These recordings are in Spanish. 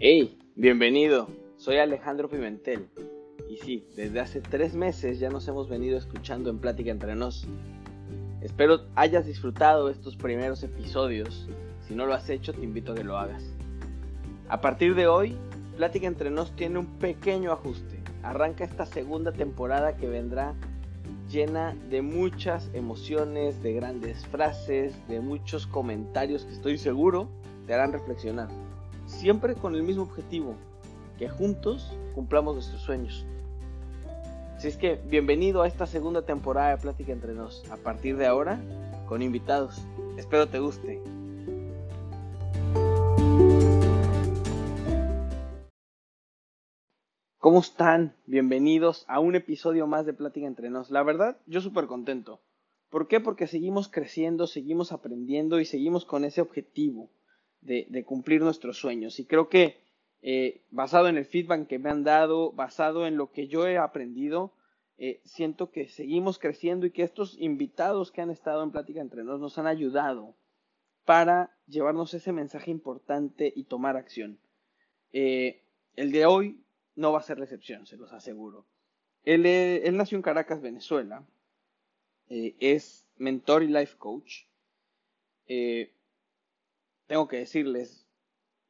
Hey, bienvenido. Soy Alejandro Pimentel. Y sí, desde hace tres meses ya nos hemos venido escuchando en Plática entre nos. Espero hayas disfrutado estos primeros episodios. Si no lo has hecho, te invito a que lo hagas. A partir de hoy, Plática entre nos tiene un pequeño ajuste. Arranca esta segunda temporada que vendrá llena de muchas emociones, de grandes frases, de muchos comentarios que estoy seguro te harán reflexionar. Siempre con el mismo objetivo, que juntos cumplamos nuestros sueños. Así es que bienvenido a esta segunda temporada de Plática entre nos. A partir de ahora, con invitados. Espero te guste. ¿Cómo están? Bienvenidos a un episodio más de Plática entre nos. La verdad, yo súper contento. ¿Por qué? Porque seguimos creciendo, seguimos aprendiendo y seguimos con ese objetivo de, cumplir nuestros sueños. Y creo que eh, basado en el feedback que me han dado, basado en lo que yo he aprendido, eh, siento que seguimos creciendo y que estos invitados que han estado en Plática entre nos nos han ayudado para llevarnos ese mensaje importante y tomar acción. Eh, el de hoy no va a ser la excepción, se los aseguro. Él, él nació en Caracas, Venezuela. Es mentor y life coach. Tengo que decirles,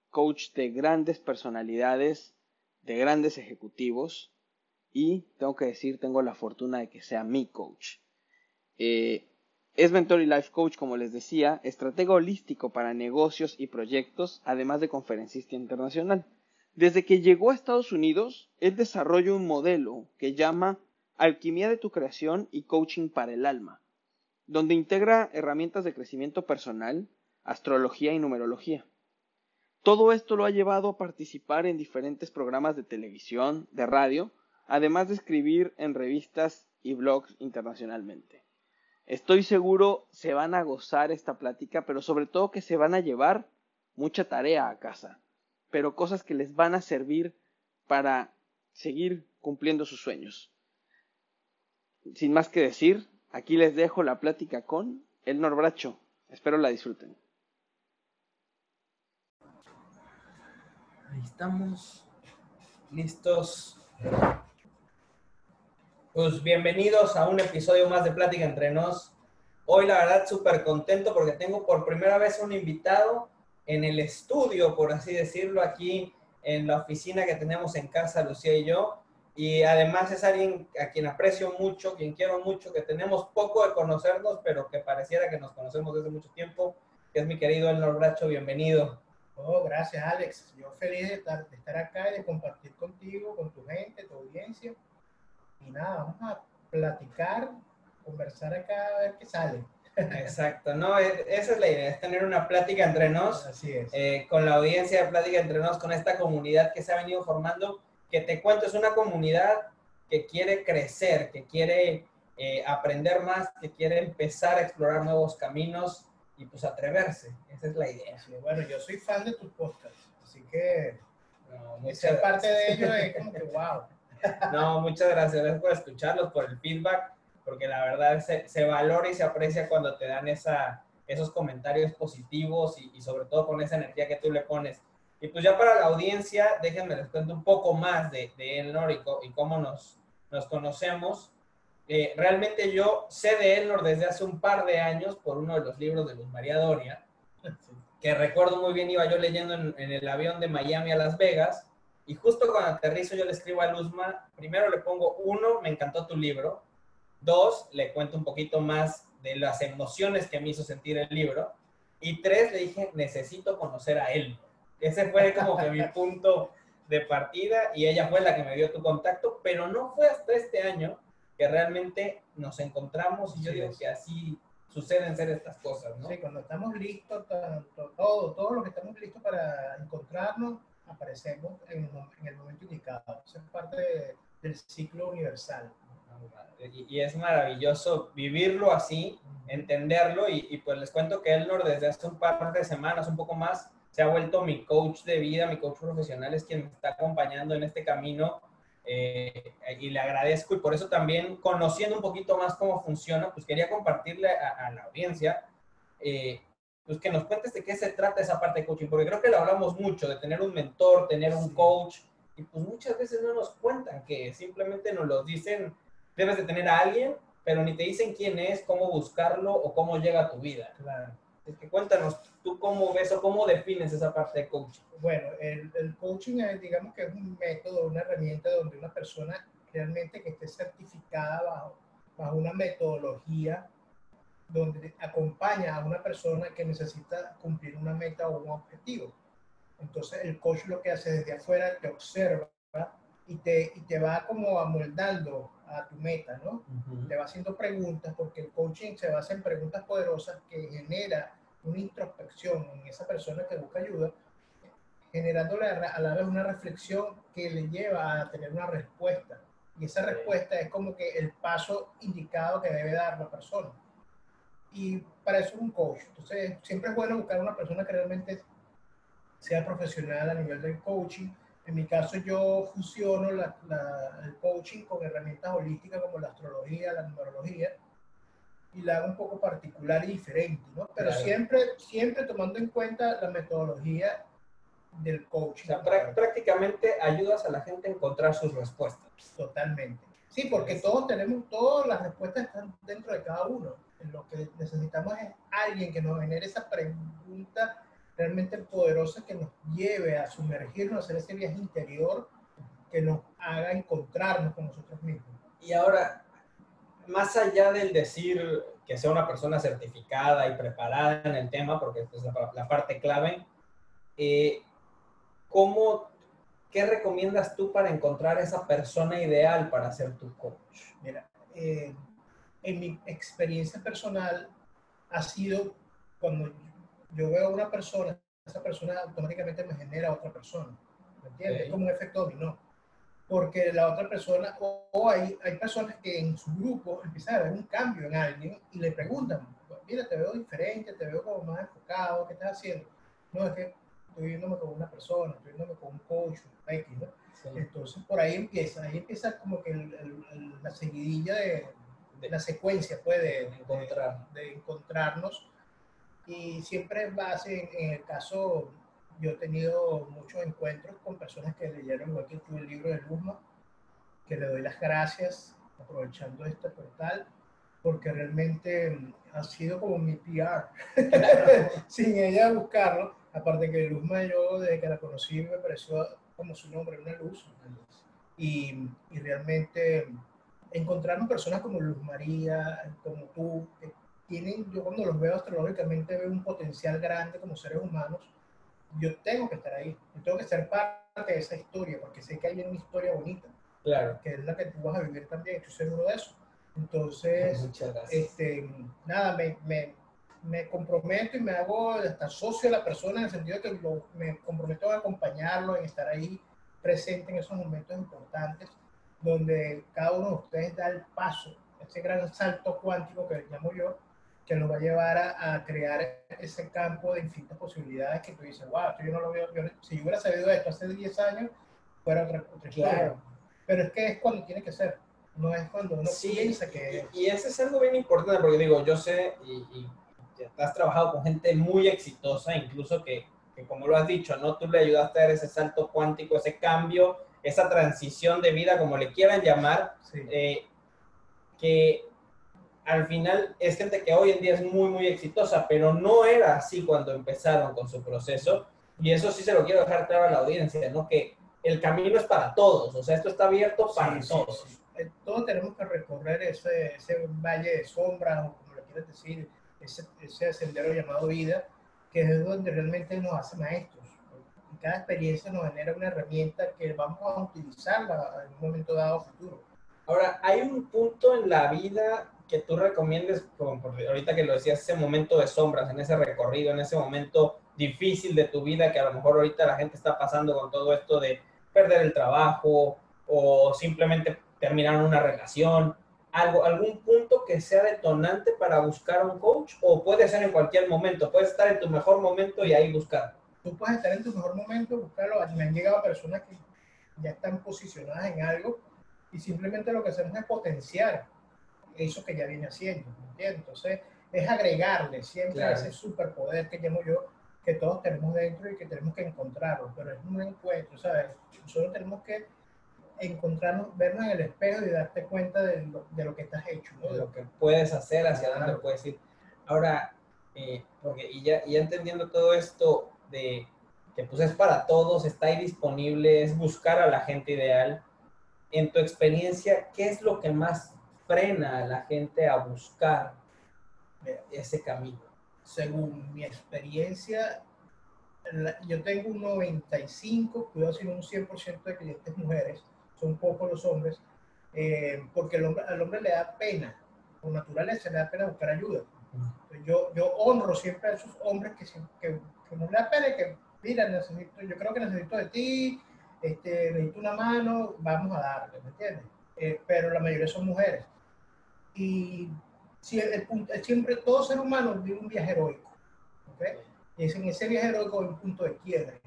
coach de grandes personalidades, de grandes ejecutivos. Y tengo que decir, tengo la fortuna de que sea mi coach. Eh, es mentor y life coach, como les decía, estratega holístico para negocios y proyectos, además de conferencista internacional. Desde que llegó a Estados Unidos, él desarrolla un modelo que llama Alquimia de tu creación y coaching para el alma, donde integra herramientas de crecimiento personal, astrología y numerología. Todo esto lo ha llevado a participar en diferentes programas de televisión, de radio, además de escribir en revistas y blogs internacionalmente. Estoy seguro se van a gozar esta plática, pero sobre todo que se van a llevar mucha tarea a casa pero cosas que les van a servir para seguir cumpliendo sus sueños. Sin más que decir, aquí les dejo la plática con el Norbracho. Espero la disfruten. Estamos, listos. Pues bienvenidos a un episodio más de Plática entre nos. Hoy la verdad súper contento porque tengo por primera vez un invitado en el estudio, por así decirlo, aquí en la oficina que tenemos en casa, Lucía y yo. Y además es alguien a quien aprecio mucho, quien quiero mucho, que tenemos poco de conocernos, pero que pareciera que nos conocemos desde mucho tiempo, que es mi querido Elnor Bracho, bienvenido. Oh, gracias Alex. Yo feliz de estar, de estar acá y de compartir contigo, con tu gente, tu audiencia. Y nada, vamos a platicar, conversar acá a ver qué sale. Exacto, no, e, esa es la idea, es tener una plática entre nos, Así es. Eh, con la audiencia de plática entre nos, con esta comunidad que se ha venido formando, que te cuento, es una comunidad que quiere crecer, que quiere eh, aprender más, que quiere empezar a explorar nuevos caminos y pues atreverse, esa es la idea. bueno, yo soy fan de tus podcasts, así que no, ser parte de ellos es como que wow. No, muchas gracias, por escucharlos, por el feedback porque la verdad se, se, valora y se aprecia cuando te dan esa, esos comentarios positivos y, sobre todo con esa energía que tú le pones. Y pues ya para la audiencia, déjenme les cuento un poco más de, de Elnor y, y, cómo nos, nos conocemos. Eh, realmente yo sé de Elnor desde hace un par de años por uno de los libros de Luz María Doria, que recuerdo muy bien, iba yo leyendo en, en el avión de Miami a Las Vegas, y justo cuando aterrizo yo le escribo a Luzma, primero le pongo, uno, me encantó tu libro, Dos, le cuento un poquito más de las emociones que me hizo sentir el libro. Y tres, le dije, necesito conocer a él. Ese fue como que mi punto de partida y ella fue la que me dio tu contacto, pero no fue hasta este año que realmente nos encontramos y yo digo que así suceden ser estas cosas, ¿no? Sí, cuando estamos listos, tanto, todo, todo lo que estamos listos para encontrarnos, aparecemos en, en el momento indicado. Eso es parte del ciclo universal y, es maravilloso vivirlo así, entenderlo y, pues les cuento que Elnor desde hace un par de semanas, un poco más, se ha vuelto mi coach de vida, mi coach profesional, es quien me está acompañando en este camino eh, y le agradezco y por eso también conociendo un poquito más cómo funciona, pues quería compartirle a, la audiencia eh, pues que nos cuentes de qué se trata esa parte de coaching, porque creo que lo hablamos mucho, de tener un mentor, tener un coach, y pues muchas veces no nos cuentan que simplemente nos lo dicen, debes de tener a alguien, pero ni te dicen quién es, cómo buscarlo o cómo llega a tu vida. Claro. Es que cuéntanos, ¿tú cómo ves o cómo defines esa parte de coaching? Bueno, el, el coaching es, digamos que es un método, una herramienta donde una persona realmente que esté certificada bajo, bajo una metodología donde acompaña a una persona que necesita cumplir una meta o un objetivo. Entonces el coach lo que hace desde afuera te observa y te, y te va como amoldando a tu meta, ¿no? Te va haciendo preguntas porque el coaching se basa en preguntas poderosas que genera una introspección en esa persona que busca ayuda, generándole a la vez una reflexión que le lleva a tener una respuesta. Y esa respuesta es como que el paso indicado que debe dar la persona y para eso es un coach. Entonces, siempre es bueno buscar una persona que realmente sea profesional a nivel del coaching. En mi caso, yo fusiono la, el coaching con herramientas holísticas como la astrología, la numerología, y la hago un poco particular y diferente, ¿no? Pero siempre, siempre tomando en cuenta la metodología del coaching. O sea, prácticamente ayudas a la gente a encontrar sus respuestas. Totalmente. Sí, porque todos tenemos, todas las respuestas están dentro de cada uno lo que necesitamos es alguien que nos genere esa pregunta realmente poderosa que nos lleve a sumergirnos, a hacer ese viaje interior que nos haga encontrarnos con nosotros mismos. Y ahora, más allá del decir que sea una persona certificada y preparada en el tema, porque es la, la parte clave, eh, ¿cómo, ¿qué recomiendas tú para encontrar esa persona ideal para ser tu coach? Mira, eh, en mi experiencia personal ha sido cuando yo veo a una persona, esa persona automáticamente me genera otra persona. ¿Me entiendes? Es como un efecto dominó. Porque la otra persona, o, hay, hay personas que en su grupo empiezan a ver un cambio en alguien y le preguntan, mira, te veo diferente, te veo como más enfocado, ¿qué estás haciendo? No, es que estoy viéndome con una persona, estoy viéndome con un coach, un X, ¿no? Entonces por ahí empieza, ahí empieza como que la seguidilla de, la secuencia puede encontrar. De, encontrarnos. Y siempre base, en, el caso, yo he tenido muchos encuentros con personas que leyeron igual que tú el libro de Luzma, que le doy las gracias aprovechando este portal, porque realmente ha sido como mi PR, sin ella buscarlo. Aparte que Luzma, yo desde que la conocí me pareció como su nombre, una luz. Y, y realmente encontrarnos personas como Luz María, como tú, que tienen, yo cuando los veo astrológicamente veo un potencial grande como seres humanos, yo tengo que estar ahí, yo tengo que ser parte de esa historia, porque sé que hay una historia bonita, claro. que es la que tú vas a vivir también, estoy seguro de eso. Entonces, este, nada, me, me, me, comprometo y me hago hasta socio de la persona en el sentido de que me comprometo a acompañarlo, en estar ahí presente en esos momentos importantes donde cada uno de ustedes da el paso, ese gran salto cuántico que llamo yo, que nos va a llevar a, crear ese campo de infinitas posibilidades que tú dices, wow, yo no lo veo, si yo hubiera sabido esto hace 10 años, fuera otra, otra claro. Pero es que es cuando tiene que ser, no es cuando uno piensa que y, y ese es algo bien importante, porque digo, yo sé, y, y has trabajado con gente muy exitosa, incluso que, que, como lo has dicho, ¿no? Tú le ayudaste a dar ese salto cuántico, ese cambio esa transición de vida, como le quieran llamar, eh, que al final es gente que hoy en día es muy, muy exitosa, pero no era así cuando empezaron con su proceso. Y eso sí se lo quiero dejar claro a la audiencia, ¿no? Que el camino es para todos, o sea, esto está abierto para todos. Eh, todos tenemos que recorrer ese, ese valle de sombras, o como le quieras decir, ese, ese sendero llamado vida, que es donde realmente nos hace maestros cada experiencia nos genera una herramienta que vamos a utilizarla en un momento dado futuro. Ahora, ¿hay un punto en la vida que tú recomiendes, como ahorita que lo decías, ese momento de sombras, en ese recorrido, en ese momento difícil de tu vida que a lo mejor ahorita la gente está pasando con todo esto de perder el trabajo o simplemente terminar una relación? Algo, algún punto que sea detonante para buscar un coach o puede ser en cualquier momento, puedes estar en tu mejor momento y ahí buscar tú puedes estar en tu mejor momento, buscarlo. Me han llegado personas que ya están posicionadas en algo y simplemente lo que hacemos es potenciar eso que ya viene haciendo. Entonces, es agregarle siempre a ese superpoder que llamo yo, que todos tenemos dentro y que tenemos que encontrarlo, pero es un encuentro, ¿sabes? Nosotros tenemos que encontrarnos, vernos en el espejo y darte cuenta de lo, de lo que estás hecho, ¿no? De lo que puedes hacer, hacia dónde puedes ir. Ahora, eh, porque y ya, ya entendiendo todo esto de que pues es para todos, está ahí disponible, es buscar a la gente ideal. En tu experiencia, ¿qué es lo que más frena a la gente a buscar ese camino? Según mi experiencia, yo tengo un 95, cuidado si un 100% de clientes mujeres, son pocos los hombres, eh, porque el hombre, al hombre le da pena, por naturaleza le da pena buscar ayuda. Yo, yo honro siempre a esos hombres que, que, que no le da pena y que, mira, necesito, yo creo que necesito de ti, este, necesito una mano, vamos a darle, ¿me entiendes? Eh, pero la mayoría son mujeres. Y si el, punto, siempre todo ser humano vive un viaje heroico. ¿okay? Y es en ese viaje heroico hay un punto de quiebre.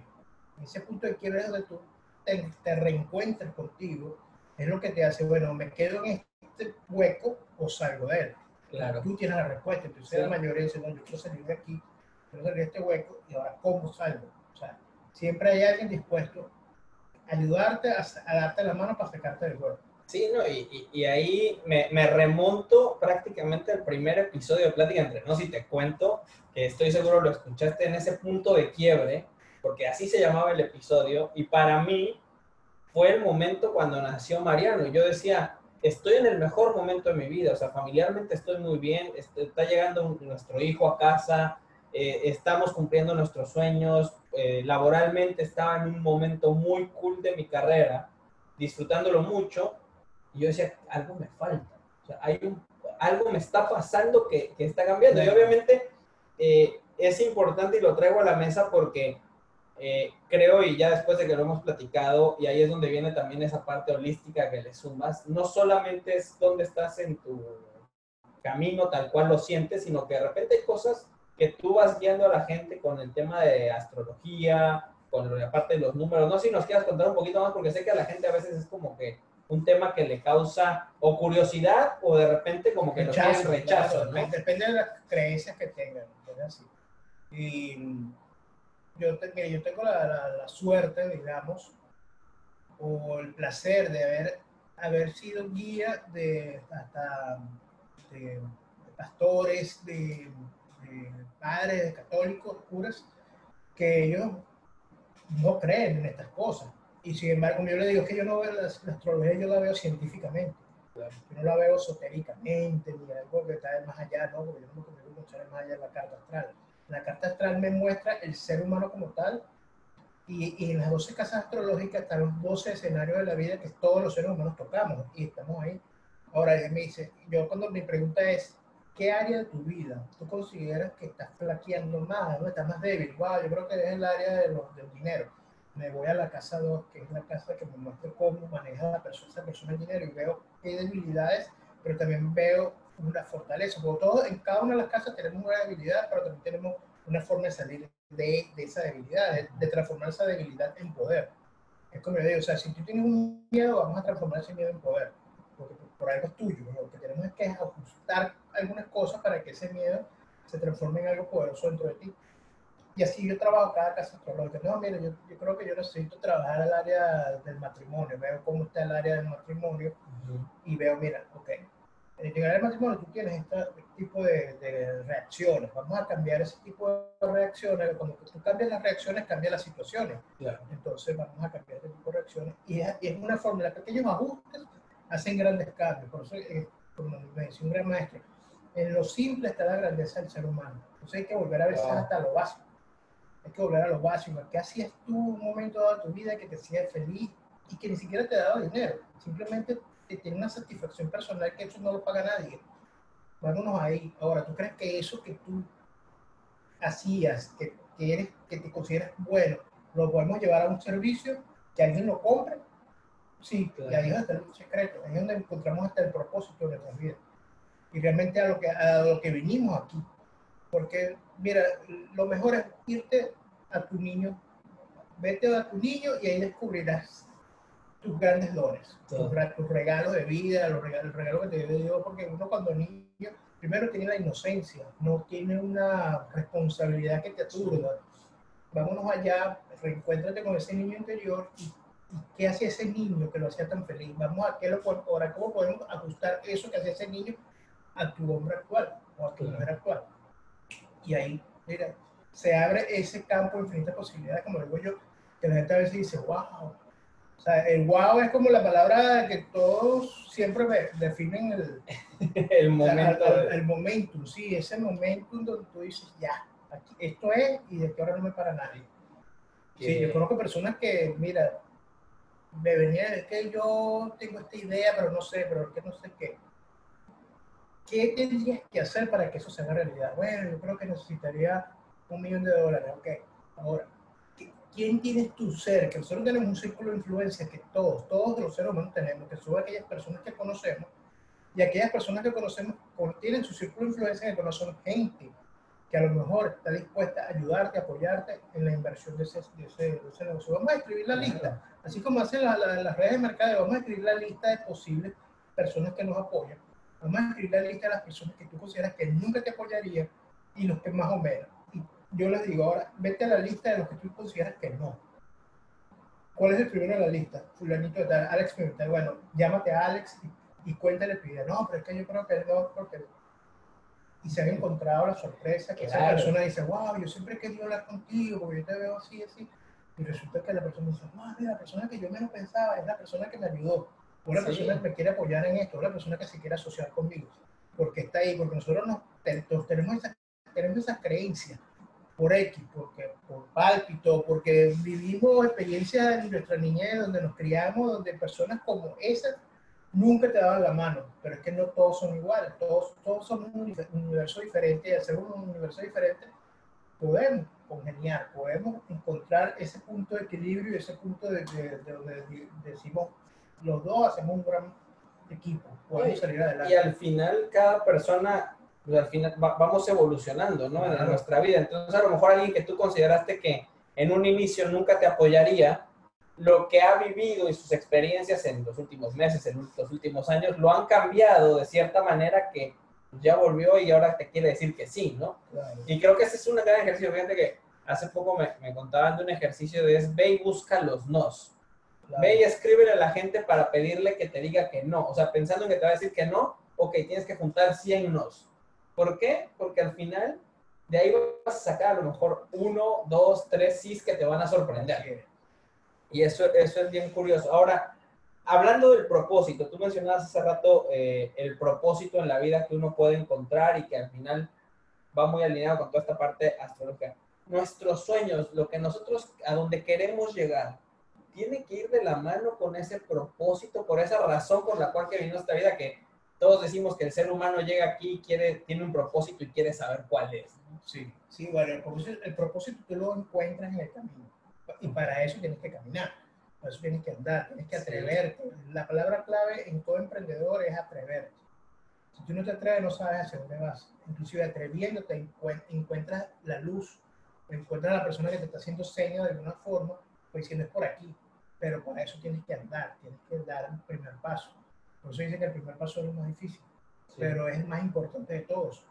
En ese punto de quiebre es donde tú te, te reencuentras contigo. Es lo que te hace, bueno, me quedo en este hueco o salgo de él. Claro. Tú tienes la respuesta. Entonces la mayoría dice, no, yo quiero salir de aquí, quiero salir de este hueco y ahora, ¿cómo salgo? O sea, siempre hay alguien dispuesto a ayudarte, a, a darte la mano para sacarte del hueco. Sí, no, y, ahí me, me, remonto prácticamente al primer episodio de Plática Entre Nos y te cuento que estoy seguro lo escuchaste en ese punto de quiebre, porque así se llamaba el episodio, y para mí fue el momento cuando nació Mariano. Y yo decía, estoy en el mejor momento de mi vida, o sea, familiarmente estoy muy bien, este, está llegando nuestro hijo a casa, eh, estamos cumpliendo nuestros sueños, eh, laboralmente estaba en un momento muy cool de mi carrera, disfrutándolo mucho, y yo decía, algo me falta. O sea, hay un, algo me está pasando que, que está cambiando. Y obviamente eh, es importante y lo traigo a la mesa porque eh, creo, y ya después de que lo hemos platicado, y ahí es donde viene también esa parte holística que le sumas, no solamente es donde estás en tu camino tal cual lo sientes, sino que de repente hay cosas que tú vas guiando a la gente con el tema de astrología, con la parte de los números. No sé si nos quieras contar un poquito más, porque sé que a la gente a veces es como que un tema que le causa o curiosidad o de repente como que rechazo, lo rechazo, ¿no? Depende de las creencias que tengan, así. Y yo, yo tengo la, la, suerte, digamos, o el placer de haber, haber sido guía de hasta de, pastores, de, de, padres, de católicos, curas, que ellos no creen en estas cosas y sin embargo, yo le digo que yo no veo la, astrología, yo la veo científicamente. Yo no la veo esotéricamente, ni algo que está más allá, no, porque yo no me consigo mucho más allá de la carta astral. La carta astral me muestra el ser humano como tal, y, y, en las 12 casas astrológicas están los 12 escenarios de la vida que todos los seres humanos tocamos, y estamos ahí. Ahora, ella me dice, yo cuando mi pregunta es, ¿qué área de tu vida tú consideras que estás flaqueando más, no estás más débil? Wow, yo creo que es el área de los, del dinero me voy a la casa 2, que es la casa que me muestra cómo maneja la persona, esa persona el dinero y veo qué debilidades, pero también veo una fortaleza. Porque todos, en cada una de las casas tenemos una debilidad, pero también tenemos una forma de salir de, de esa debilidad, de, transformar esa debilidad en poder. Es como yo digo, o sea, si tú tienes un miedo, vamos a transformar ese miedo en poder, porque por, algo es tuyo. Lo que tenemos es que ajustar algunas cosas para que ese miedo se transforme en algo poderoso dentro de ti. Y así yo trabajo cada casa astrológica. No, mira, yo, yo, creo que yo necesito trabajar el área del matrimonio. Veo cómo está el área del matrimonio y veo, mira, ok, en llegar al matrimonio tú tienes este tipo de, de, reacciones. Vamos a cambiar ese tipo de reacciones. Cuando tú cambias las reacciones, cambia las situaciones. Entonces vamos a cambiar ese tipo de reacciones. Y es, y es una fórmula. Pequeños ajustes hacen grandes cambios. Por eso, eh, como me decía un gran maestro, en lo simple está la grandeza del ser humano. Entonces hay que volver a ver hasta lo básico hay que volver a lo básico. ¿Qué hacías tú un momento de tu vida que te hacía feliz y que ni siquiera te daba dinero? Simplemente te tiene una satisfacción personal que eso no lo paga nadie. Vámonos ahí. Ahora, ¿tú crees que eso que tú hacías, que, que, eres, que te consideras bueno, lo podemos llevar a un servicio, que alguien lo compre? Sí, y ahí es donde está el secreto, ahí es donde encontramos hasta el propósito de nuestra vida. Y realmente a lo que, a lo que vinimos aquí. Porque, mira, lo mejor es irte a tu niño, vete a tu niño y ahí descubrirás tus grandes dones, tus, regalos de vida, los regalos, el regalo que te dio Dios, porque uno cuando niño primero tiene la inocencia, no tiene una responsabilidad que te aturda. Vámonos allá, reencuéntrate con ese niño interior y, qué hacía ese niño que lo hacía tan feliz. Vamos a qué lo ahora cómo podemos ajustar eso que hacía ese niño a tu hombre actual o a tu mujer actual. Y ahí, mira, se abre ese campo de infinitas posibilidades, como digo yo, que la gente a veces dice, wow, o sea, el wow es como la palabra que todos siempre definen el, el momento. el, momentum, sí, ese momentum donde tú dices, ya, aquí, esto es y de que ahora no me para nadie. Sí, yo conozco personas que, mira, me venía es que yo tengo esta idea, pero no sé, pero es que no sé qué. ¿Qué tendrías que hacer para que eso se haga realidad? Bueno, yo creo que necesitaría un millón de dólares. Ok, ahora, ¿quién tienes tu ser? Que nosotros tenemos un círculo de influencia que todos, todos los seres humanos tenemos, que son aquellas personas que conocemos, y aquellas personas que conocemos tienen su círculo de influencia que son gente que a lo mejor está dispuesta a ayudarte, a apoyarte en la inversión de ese, de ese, negocio. Vamos a escribir la lista, así como hacen las redes de mercado, vamos a escribir la lista de posibles personas que nos apoyan. Vamos a escribir la lista de las personas que tú consideras que nunca te apoyarían y los que más o menos yo les digo ahora, vete a la lista de los que tú consideras que no. ¿Cuál es el primero de la lista? Fulanito de tal, Alex Pimentel. Bueno, llámate a Alex y, y cuéntale, pide, no, pero es que yo creo que no, porque... Y se han encontrado la sorpresa que esa persona dice, wow, yo siempre he querido hablar contigo, porque yo te veo así, así. Y resulta que la persona dice, mira, la persona que yo menos pensaba es la persona que me ayudó. La persona que me quiere apoyar en esto, la persona que se quiere asociar conmigo. Porque está ahí, porque nosotros nos, tenemos, esa, tenemos esas creencias por X, porque, por pálpito, porque vivimos experiencias en nuestra niñez donde nos criamos, donde personas como esas nunca te daban la mano, pero es que no todos son iguales, todos, todos somos un universo diferente y al ser un universo diferente podemos congeniar, podemos encontrar ese punto de equilibrio y ese punto de, donde decimos los dos hacemos un gran equipo, podemos salir adelante. Y al final cada persona pues al final vamos evolucionando, ¿no? En nuestra vida. Entonces, a lo mejor alguien que tú consideraste que en un inicio nunca te apoyaría, lo que ha vivido y sus experiencias en los últimos meses, en los últimos años, lo han cambiado de cierta manera que ya volvió y ahora te quiere decir que sí, ¿no? Y creo que ese es un gran ejercicio. Fíjate que hace poco me, me contaban de un ejercicio de es ve y busca los nos. Ve y escríbele a la gente para pedirle que te diga que no. O sea, pensando en que te va a decir que no, ok, tienes que juntar 100 nos. ¿Por qué? Porque al final de ahí vas a sacar a lo mejor uno, dos, tres sís que te van a sorprender. Y eso, eso es bien curioso. Ahora, hablando del propósito, tú mencionabas hace rato eh, el propósito en la vida que uno puede encontrar y que al final va muy alineado con toda esta parte astrológica. Nuestros sueños, lo que nosotros, a donde queremos llegar, tiene que ir de la mano con ese propósito, por esa razón por la cual que vino esta vida, que todos decimos que el ser humano llega aquí, quiere, tiene un propósito y quiere saber cuál es. Sí, sí, bueno, el propósito, el propósito tú lo encuentras en el camino. Y para eso tienes que caminar, para eso tienes que andar, tienes que atreverte. La palabra clave en todo emprendedor es atreverte. Si tú no te atreves, no sabes hacia dónde vas. Inclusive atreviéndote, encuentras la luz, encuentras a la persona que te está haciendo señas de alguna forma, pues diciendo es por aquí. Pero para eso tienes que andar, tienes que dar un primer paso por eso dicen que el primer paso es lo más difícil, pero es el más importante de todos.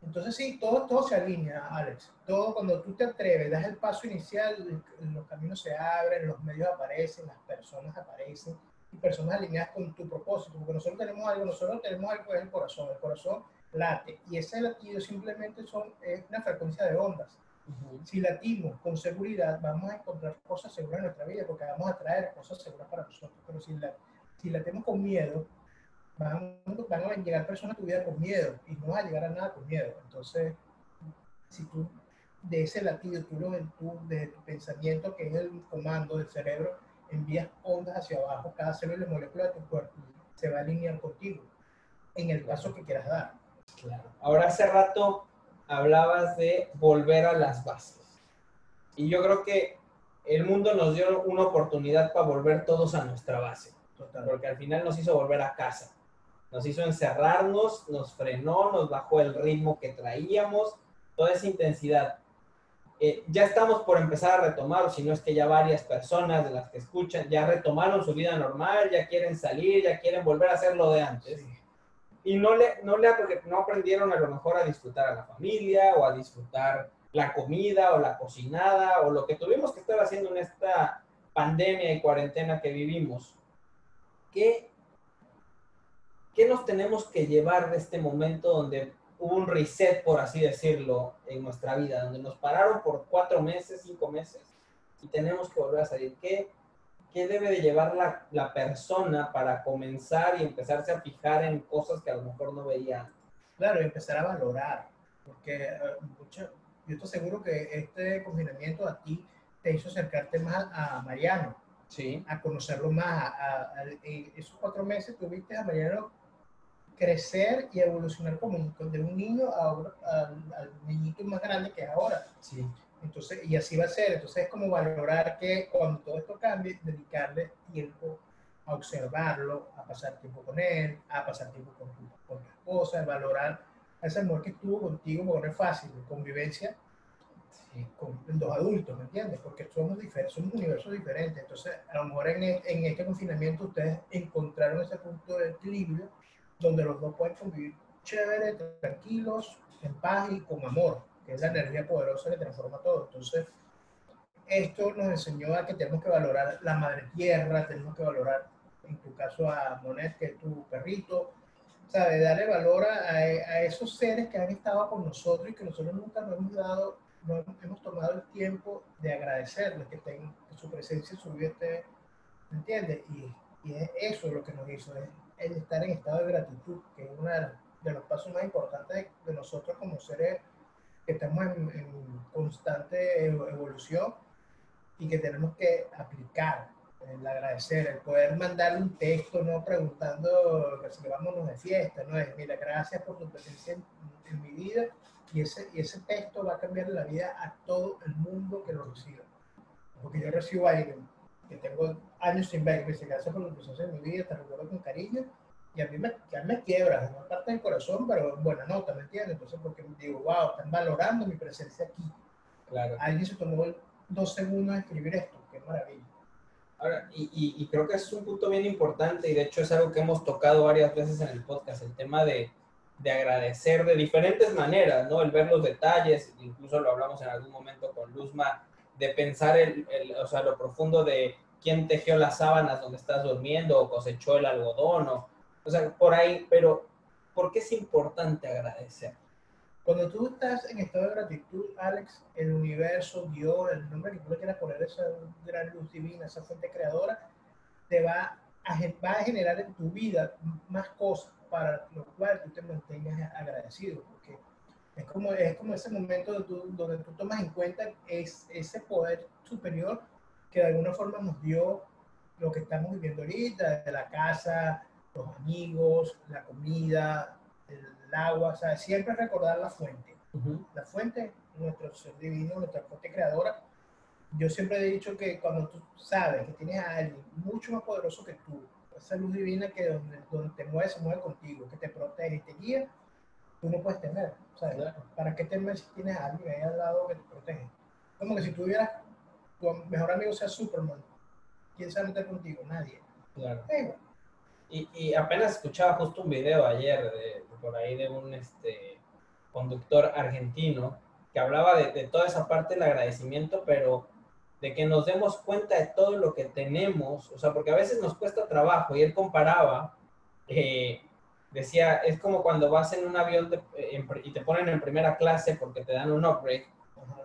Entonces sí, todo, todo se alinea, Alex. Todo cuando tú te atreves, das el paso inicial, los caminos se abren, los medios aparecen, las personas aparecen, y personas alineadas con tu propósito, porque nosotros tenemos algo, nosotros tenemos algo que es el corazón, el corazón late, y ese latido simplemente son, es una frecuencia de ondas. Si latimos con seguridad, vamos a encontrar cosas seguras en nuestra vida, porque vamos a traer cosas seguras para nosotros, pero si la, si la tenemos con miedo, van, van, a llegar personas a tu vida con miedo y no vas a llegar a nada con miedo. Entonces, si tú de ese latido, tú, lo, tú de tu pensamiento, que es el comando del cerebro, envías ondas hacia abajo, cada célula y molécula de tu cuerpo se va a alinear contigo en el paso que quieras dar. Claro. Ahora hace rato hablabas de volver a las bases. Y yo creo que el mundo nos dio una oportunidad para volver todos a nuestra base porque al final nos hizo volver a casa. Nos hizo encerrarnos, nos frenó, nos bajó el ritmo que traíamos, toda esa intensidad. Eh, ya estamos por empezar a retomar, si no es que ya varias personas de las que escuchan ya retomaron su vida normal, ya quieren salir, ya quieren volver a hacer lo de antes. Y no le, no le no aprendieron a lo mejor a disfrutar a la familia o a disfrutar la comida o la cocinada o lo que tuvimos que estar haciendo en esta pandemia y cuarentena que vivimos. ¿Qué, qué nos tenemos que llevar de este momento donde hubo un reset, por así decirlo, en nuestra vida, donde nos pararon por cuatro meses, cinco meses y tenemos que volver a salir? ¿Qué, ¿qué debe de llevar la, la, persona para comenzar y empezarse a fijar en cosas que a lo mejor no veía? Claro, empezar a valorar, porque eh, mucho, yo estoy seguro que este confinamiento a ti te hizo acercarte más a Mariano, sí. a conocerlo más. A, esos cuatro meses tuviste a Mariano crecer y evolucionar como de un niño a, al niñito más grande que es ahora. Sí. Entonces, y así va a ser. Entonces es como valorar que cuando todo esto cambie, dedicarle tiempo a observarlo, a pasar tiempo con él, a pasar tiempo con tu, con tu esposa, valorar ese amor que estuvo contigo, porque no es fácil, convivencia con dos adultos, ¿me entiendes? Porque somos diferentes, somos universos diferentes. Entonces, a lo mejor en, e, en este confinamiento ustedes encontraron ese punto de equilibrio donde los dos pueden convivir chévere, tranquilos, en paz y con amor que es la energía poderosa que transforma todo. Entonces, esto nos enseñó a que tenemos que valorar la madre tierra, tenemos que valorar, en tu caso, a Monet, que es tu perrito, ¿sabes? Darle valor a, a, esos seres que han estado con nosotros y que nosotros nunca nos hemos dado, no hemos tomado el tiempo de agradecerles que, tengan, su presencia en su vida ¿me entiendes? Y, y, es lo que nos hizo, es el estar en estado de gratitud, que es uno de los pasos más importantes de nosotros como seres que estamos en, constante evolución y que tenemos que aplicar el agradecer, el poder mandar un texto, no preguntando que vámonos de fiesta, no es, mira, gracias por tu presencia en, mi vida y ese, y ese texto va a cambiar la vida a todo el mundo que lo reciba. Porque yo recibo a alguien que tengo años sin ver, que dice gracias por tu presencia en mi vida, te recuerdo con cariño y a mí me, ya me quiebra, no parte del corazón, pero en buena nota, ¿me entiendes? Entonces, porque digo, wow, están valorando mi presencia aquí. Claro. Alguien se tomó dos segundos de escribir esto, qué maravilla. Ahora, y, y, y, creo que es un punto bien importante y de hecho es algo que hemos tocado varias veces en el podcast, el tema de, de agradecer de diferentes maneras, ¿no? El ver los detalles, incluso lo hablamos en algún momento con Luzma, de pensar el, el, o sea, lo profundo de quién tejió las sábanas donde estás durmiendo o cosechó el algodón o o sea, por ahí, pero ¿por qué es importante agradecer? Cuando tú estás en estado de gratitud, Alex, el universo, Dios, el nombre que tú le quieras poner, esa gran luz divina, esa fuente creadora, te va a, va a generar en tu vida más cosas para lo cual tú te mantengas agradecido. Porque es como, es como ese momento donde tú, donde tú tomas en cuenta es, ese poder superior que de alguna forma nos dio lo que estamos viviendo ahorita, de la casa, los amigos, la comida, el, agua, o sea, siempre recordar la fuente. La fuente, nuestro ser divino, nuestra fuente creadora. Yo siempre he dicho que cuando tú sabes que tienes a alguien mucho más poderoso que tú, esa luz divina que donde, donde te mueve, se mueve contigo, que te protege y te guía, tú no puedes temer. O sea, ¿para qué temer si tienes a alguien ahí al lado que te protege? Como que si tuvieras, tu mejor amigo sea Superman, ¿quién sabe estar contigo? Nadie. Claro. Y, y, apenas escuchaba justo un video ayer de, por ahí de un este, conductor argentino que hablaba de, de, toda esa parte del agradecimiento, pero de que nos demos cuenta de todo lo que tenemos, o sea, porque a veces nos cuesta trabajo y él comparaba, eh, decía, es como cuando vas en un avión de, en, y te ponen en primera clase porque te dan un upgrade,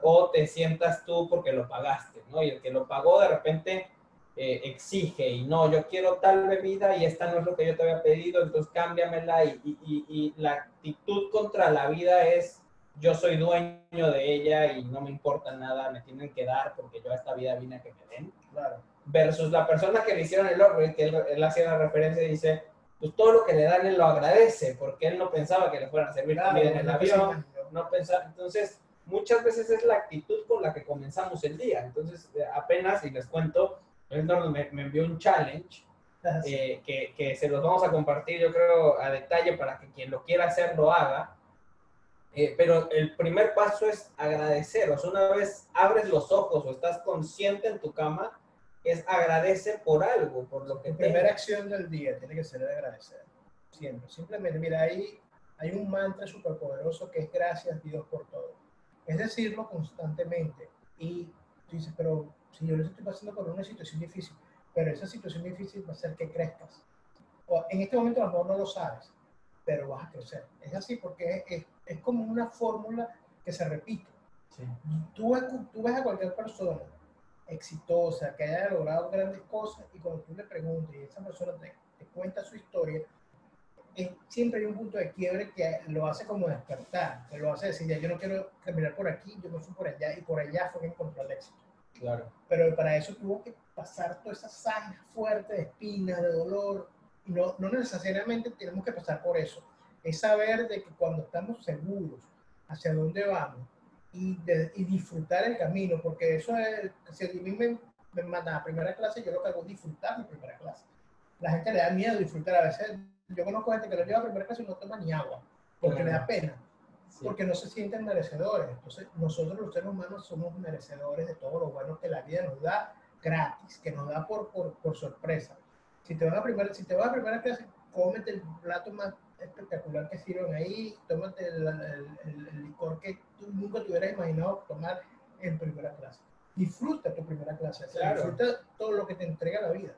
o te sientas tú porque lo pagaste, ¿no? Y el que lo pagó de repente eh, exige y no, yo quiero tal bebida y esta no es lo que yo te había pedido, entonces cámbiamela y, y, y, la actitud contra la vida es yo soy dueño de ella y no me importa nada, me tienen que dar porque yo a esta vida vine a que me den. Claro. Versus la persona que le hicieron el upgrade, que él, hacía la referencia y dice, pues todo lo que le dan él lo agradece porque él no pensaba que le fueran a servir claro, en el avión, no pensaba, entonces muchas veces es la actitud con la que comenzamos el día, entonces apenas, y les cuento, me, me envió un challenge ah, eh, que, que, se los vamos a compartir, yo creo, a detalle para que quien lo quiera hacer lo haga. Eh, pero el primer paso es agradecer. O sea, una vez abres los ojos o estás consciente en tu cama, es agradecer por algo, por lo que La primera acción del día tiene que ser agradecer. siempre. Simplemente, mira, ahí hay un mantra súper poderoso que es gracias Dios por todo. Es decirlo constantemente. Y tú dices, pero si yo les estoy pasando por una situación difícil, pero esa situación difícil va a hacer que crezcas. O en este momento a lo mejor no lo sabes, pero vas a crecer. Es así porque es, es, como una fórmula que se repite. Sí. Tú, tú ves a cualquier persona exitosa, que haya logrado grandes cosas, y cuando tú le preguntas y esa persona te, te cuenta su historia, es, siempre hay un punto de quiebre que lo hace como despertar, que lo hace decir, ya yo no quiero caminar por aquí, yo no fui por allá, y por allá fue que encontró el éxito. Claro. Pero para eso tuvo que pasar toda esa sangre fuerte de espinas, de dolor, no, no necesariamente tenemos que pasar por eso. Es saber de que cuando estamos seguros hacia dónde vamos y, y disfrutar el camino, porque eso es, si a mí me, me mandan a primera clase, yo lo que hago es disfrutar mi primera clase. La gente le da miedo disfrutar, a veces yo conozco gente que lo lleva a primera clase y no toma ni agua, porque le da pena, porque no se sienten merecedores. Entonces, nosotros los seres humanos somos merecedores de todo lo bueno que la vida nos da gratis, que nos da por, por, por sorpresa. Si te, vas a primera, si te vas a primera clase, cómete el plato más espectacular que sirven ahí, tómate el, el, licor que tú nunca te hubieras imaginado tomar en primera clase. Disfruta tu primera clase, disfruta todo lo que te entrega la vida.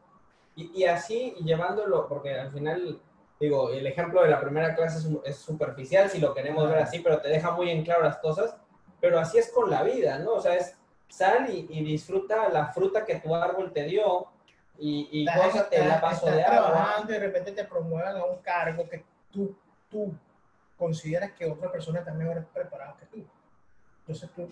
Y, y así, llevándolo, porque al final digo, el ejemplo de la primera clase es, superficial si lo queremos ver así, pero te deja muy en claro las cosas, pero así es con la vida, ¿no? O sea, es sal y, disfruta la fruta que tu árbol te dio y, y gózate la paso de agua. y de repente te promuevan a un cargo que tú, tú consideras que otra persona está mejor preparada que tú. Entonces tú,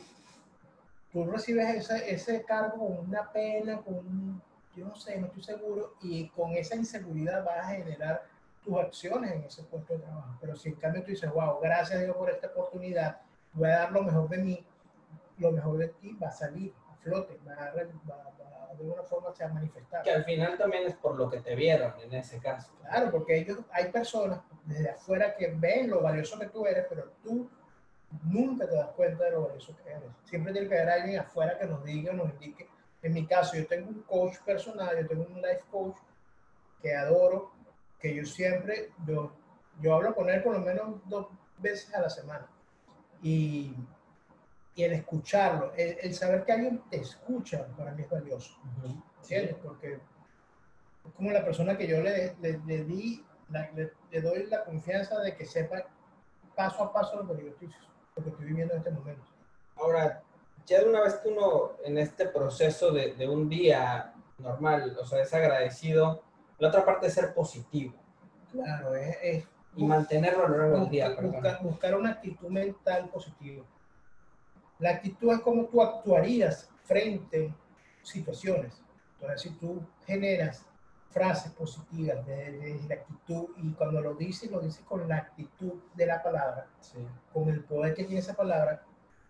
tú recibes ese, ese cargo con una pena, con yo no sé, no estoy seguro, y con esa inseguridad vas a generar tus acciones en ese puesto de trabajo. Pero si en cambio tú dices, wow, gracias a Dios por esta oportunidad, voy a dar lo mejor de mí, lo mejor de ti va a salir a flote, va a, de alguna forma se va a manifestar. Que al final también es por lo que te vieron en ese caso. Claro, porque ellos, hay personas desde afuera que ven lo valioso que tú eres, pero tú nunca te das cuenta de lo valioso que eres. Siempre tiene que haber alguien afuera que nos diga, nos indique. En mi caso, yo tengo un coach personal, yo tengo un life coach que adoro, que yo siempre, yo, yo hablo con él por lo menos dos veces a la semana. Y, y el escucharlo, el, saber que alguien te escucha, para mí es valioso. ¿Entiendes? Porque es como la persona que yo le, le, di, le, doy la confianza de que sepa paso a paso lo que yo estoy, lo que estoy viviendo en este momento. Ahora, ya de una vez que uno en este proceso de, de un día normal, o sea, es agradecido, la otra parte es ser positivo. Claro, es... y mantenerlo a lo largo del día. Buscar, una actitud mental positiva. La actitud es como tú actuarías frente a situaciones. Entonces, si tú generas frases positivas de, la actitud y cuando lo dices, lo dices con la actitud de la palabra, con el poder que tiene esa palabra,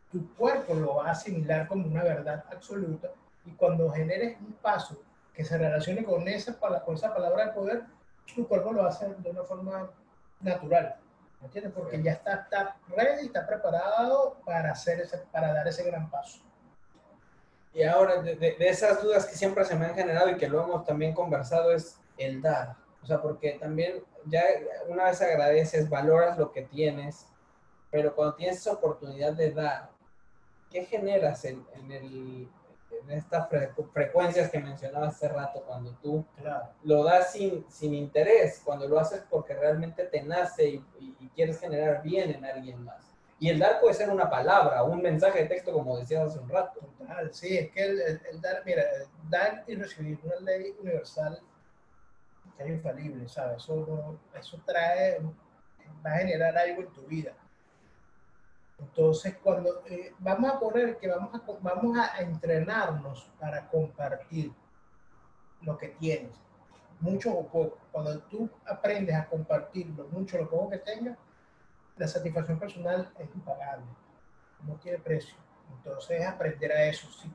tu cuerpo lo va a asimilar como una verdad absoluta y cuando generes un paso que se relacione con esa, con esa palabra de poder, tu cuerpo lo hace de una forma natural. ¿Me entiendes? Porque ya está, está ready, está preparado para, hacer ese, para dar ese gran paso. Y ahora, de, esas dudas que siempre se me han generado y que lo hemos también conversado, es el dar. O sea, porque también ya una vez agradeces, valoras lo que tienes, pero cuando tienes esa oportunidad de dar, ¿qué generas en, en el, en estas frecuencias que mencionaba hace rato, cuando tú lo das sin, sin interés, cuando lo haces porque realmente te nace y, quieres generar bien en alguien más. Y el dar puede ser una palabra, un mensaje de texto, como decías hace un rato. Total, sí, es que el, dar, mira, dar y recibir una ley universal es infalible, ¿sabes? Eso, eso trae, va a generar algo en tu vida entonces, cuando eh, vamos a poner que vamos a, vamos a entrenarnos para compartir lo que tienes, mucho o poco. Cuando tú aprendes a compartir lo mucho o lo poco que tengas, la satisfacción personal es impagable, no tiene precio. Entonces, aprender a eso, sí.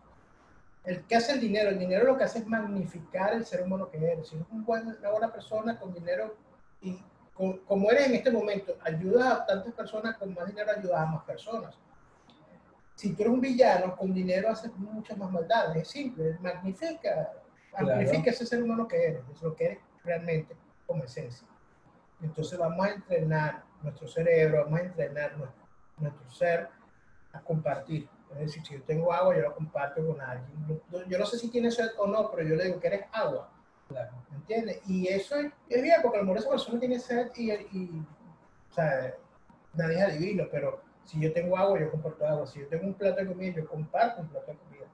El que hace el dinero, el dinero lo que hace es magnificar el ser humano que eres. Si eres un buen, una buena persona con dinero y como eres en este momento, ayuda a tantas personas, con más dinero ayudas a más personas. Si tú eres un villano, con dinero haces muchas más maldades. Es simple, magnifica, amplifica ese ser humano que eres, es lo que eres realmente como esencia. Entonces vamos a entrenar nuestro cerebro, vamos a entrenar nuestro, ser a compartir. Es decir, si yo tengo agua, yo lo comparto con alguien. Yo no sé si tiene sed o no, pero yo le digo que eres agua. ¿Me entiendes? Y eso es, bien, porque a lo mejor esa persona tiene sed y, y nadie es adivino, pero si yo tengo agua, yo comparto agua. Si yo tengo un plato de comida, yo comparto un plato de comida.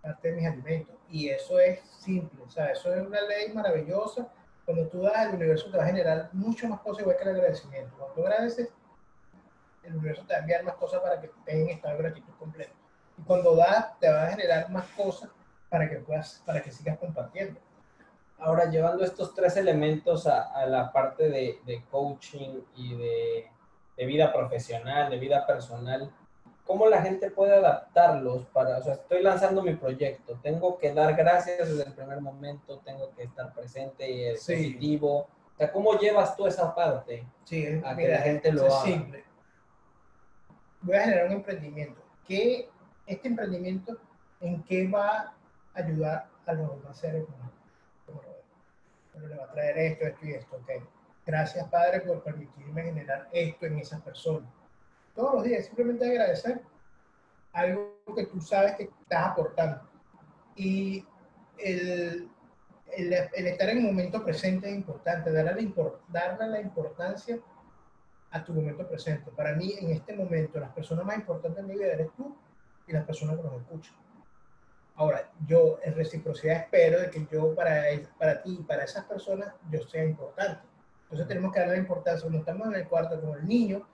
Parte de mis alimentos. Y eso es simple. O sea, eso es una ley maravillosa. Cuando tú das al universo te va a generar mucho más cosas igual que el agradecimiento. Cuando tú agradeces, el universo te va a enviar más cosas para que estés en estado de gratitud completo. Y cuando das, te va a generar más cosas para que puedas, para que sigas compartiendo. Ahora, llevando estos tres elementos a, a la parte de, de coaching y de de vida profesional, de vida personal, ¿cómo la gente puede adaptarlos para, o sea, estoy lanzando mi proyecto, tengo que dar gracias desde el primer momento, tengo que estar presente y positivo, o sea, ¿cómo llevas tú esa parte sí, a que la gente lo haga? Simple. Voy a generar un emprendimiento. ¿Qué, este emprendimiento, en qué va a ayudar a los demás seres humanos? Le va a traer esto, esto y esto, ok Gracias, Padre, por permitirme generar esto en esas personas. Todos los días, simplemente agradecer algo que tú sabes que estás aportando. Y el, el, estar en el momento presente es importante, darle la, darle la importancia a tu momento presente. Para mí, en este momento, las personas más importantes en mi vida eres tú y las personas que nos escuchan. Ahora, yo en reciprocidad espero de que yo para, para ti y para esas personas yo sea importante. Entonces tenemos que darle importancia. Cuando estamos en el cuarto con el niño,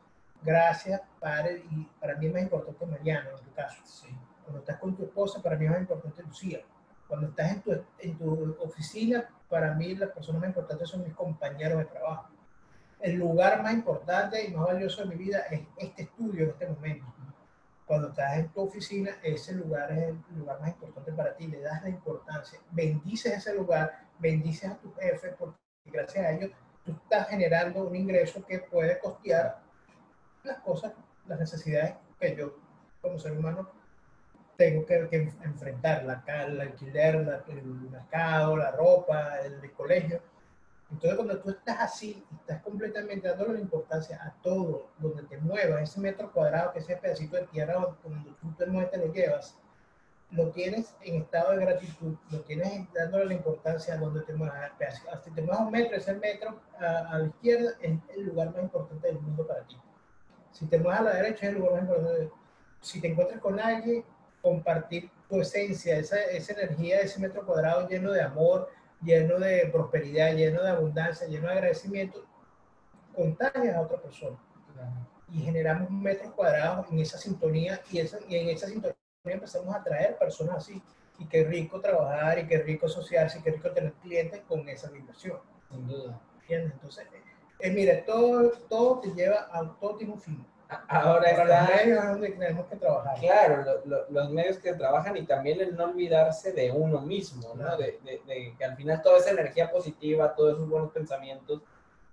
gracias, padre, y para mí es más importante Mariano en tu caso. Sí. Cuando estás con tu esposa, para mí es más importante Lucía. Cuando estás en tu, en tu oficina, para mí las personas más importantes son mis compañeros de trabajo. El lugar más importante y más valioso de mi vida es este estudio en este momento. Cuando estás en tu oficina, ese lugar es el lugar más importante para ti, le das la importancia, bendices ese lugar, bendices a tu jefe, porque gracias a ellos tú estás generando un ingreso que puede costear las cosas, las necesidades que yo como ser humano tengo que, enfrentar, la, el alquiler, el mercado, la ropa, el, colegio. Entonces cuando tú estás así, estás completamente dándole importancia a todo, donde te muevas, ese metro cuadrado, que ese pedacito de tierra donde tú te mueves, te lo llevas, lo tienes en estado de gratitud, lo tienes dándole la importancia a donde te muevas. Hasta te muevas un metro, ese metro a, la izquierda es el lugar más importante del mundo para ti. Si te mueves a la derecha es el lugar más importante. Si te encuentras con alguien, compartir tu esencia, esa, esa energía ese metro cuadrado lleno de amor, lleno de prosperidad, lleno de abundancia, lleno de agradecimiento, contagias a otra persona. Y generamos metros cuadrados en esa sintonía y, esa, y en esa sintonía empezamos a traer personas así. Y qué rico trabajar y qué rico asociarse y qué rico tener clientes con esa vibración. Sin duda. ¿Entiendes? Entonces, eh, mira, todo, todo te lleva a todo tiene un fin. Ahora está, los medios es donde tenemos que trabajar. Claro, los medios que trabajan y también el no olvidarse de uno mismo, ¿no? De, de, que al final toda esa energía positiva, todos esos buenos pensamientos,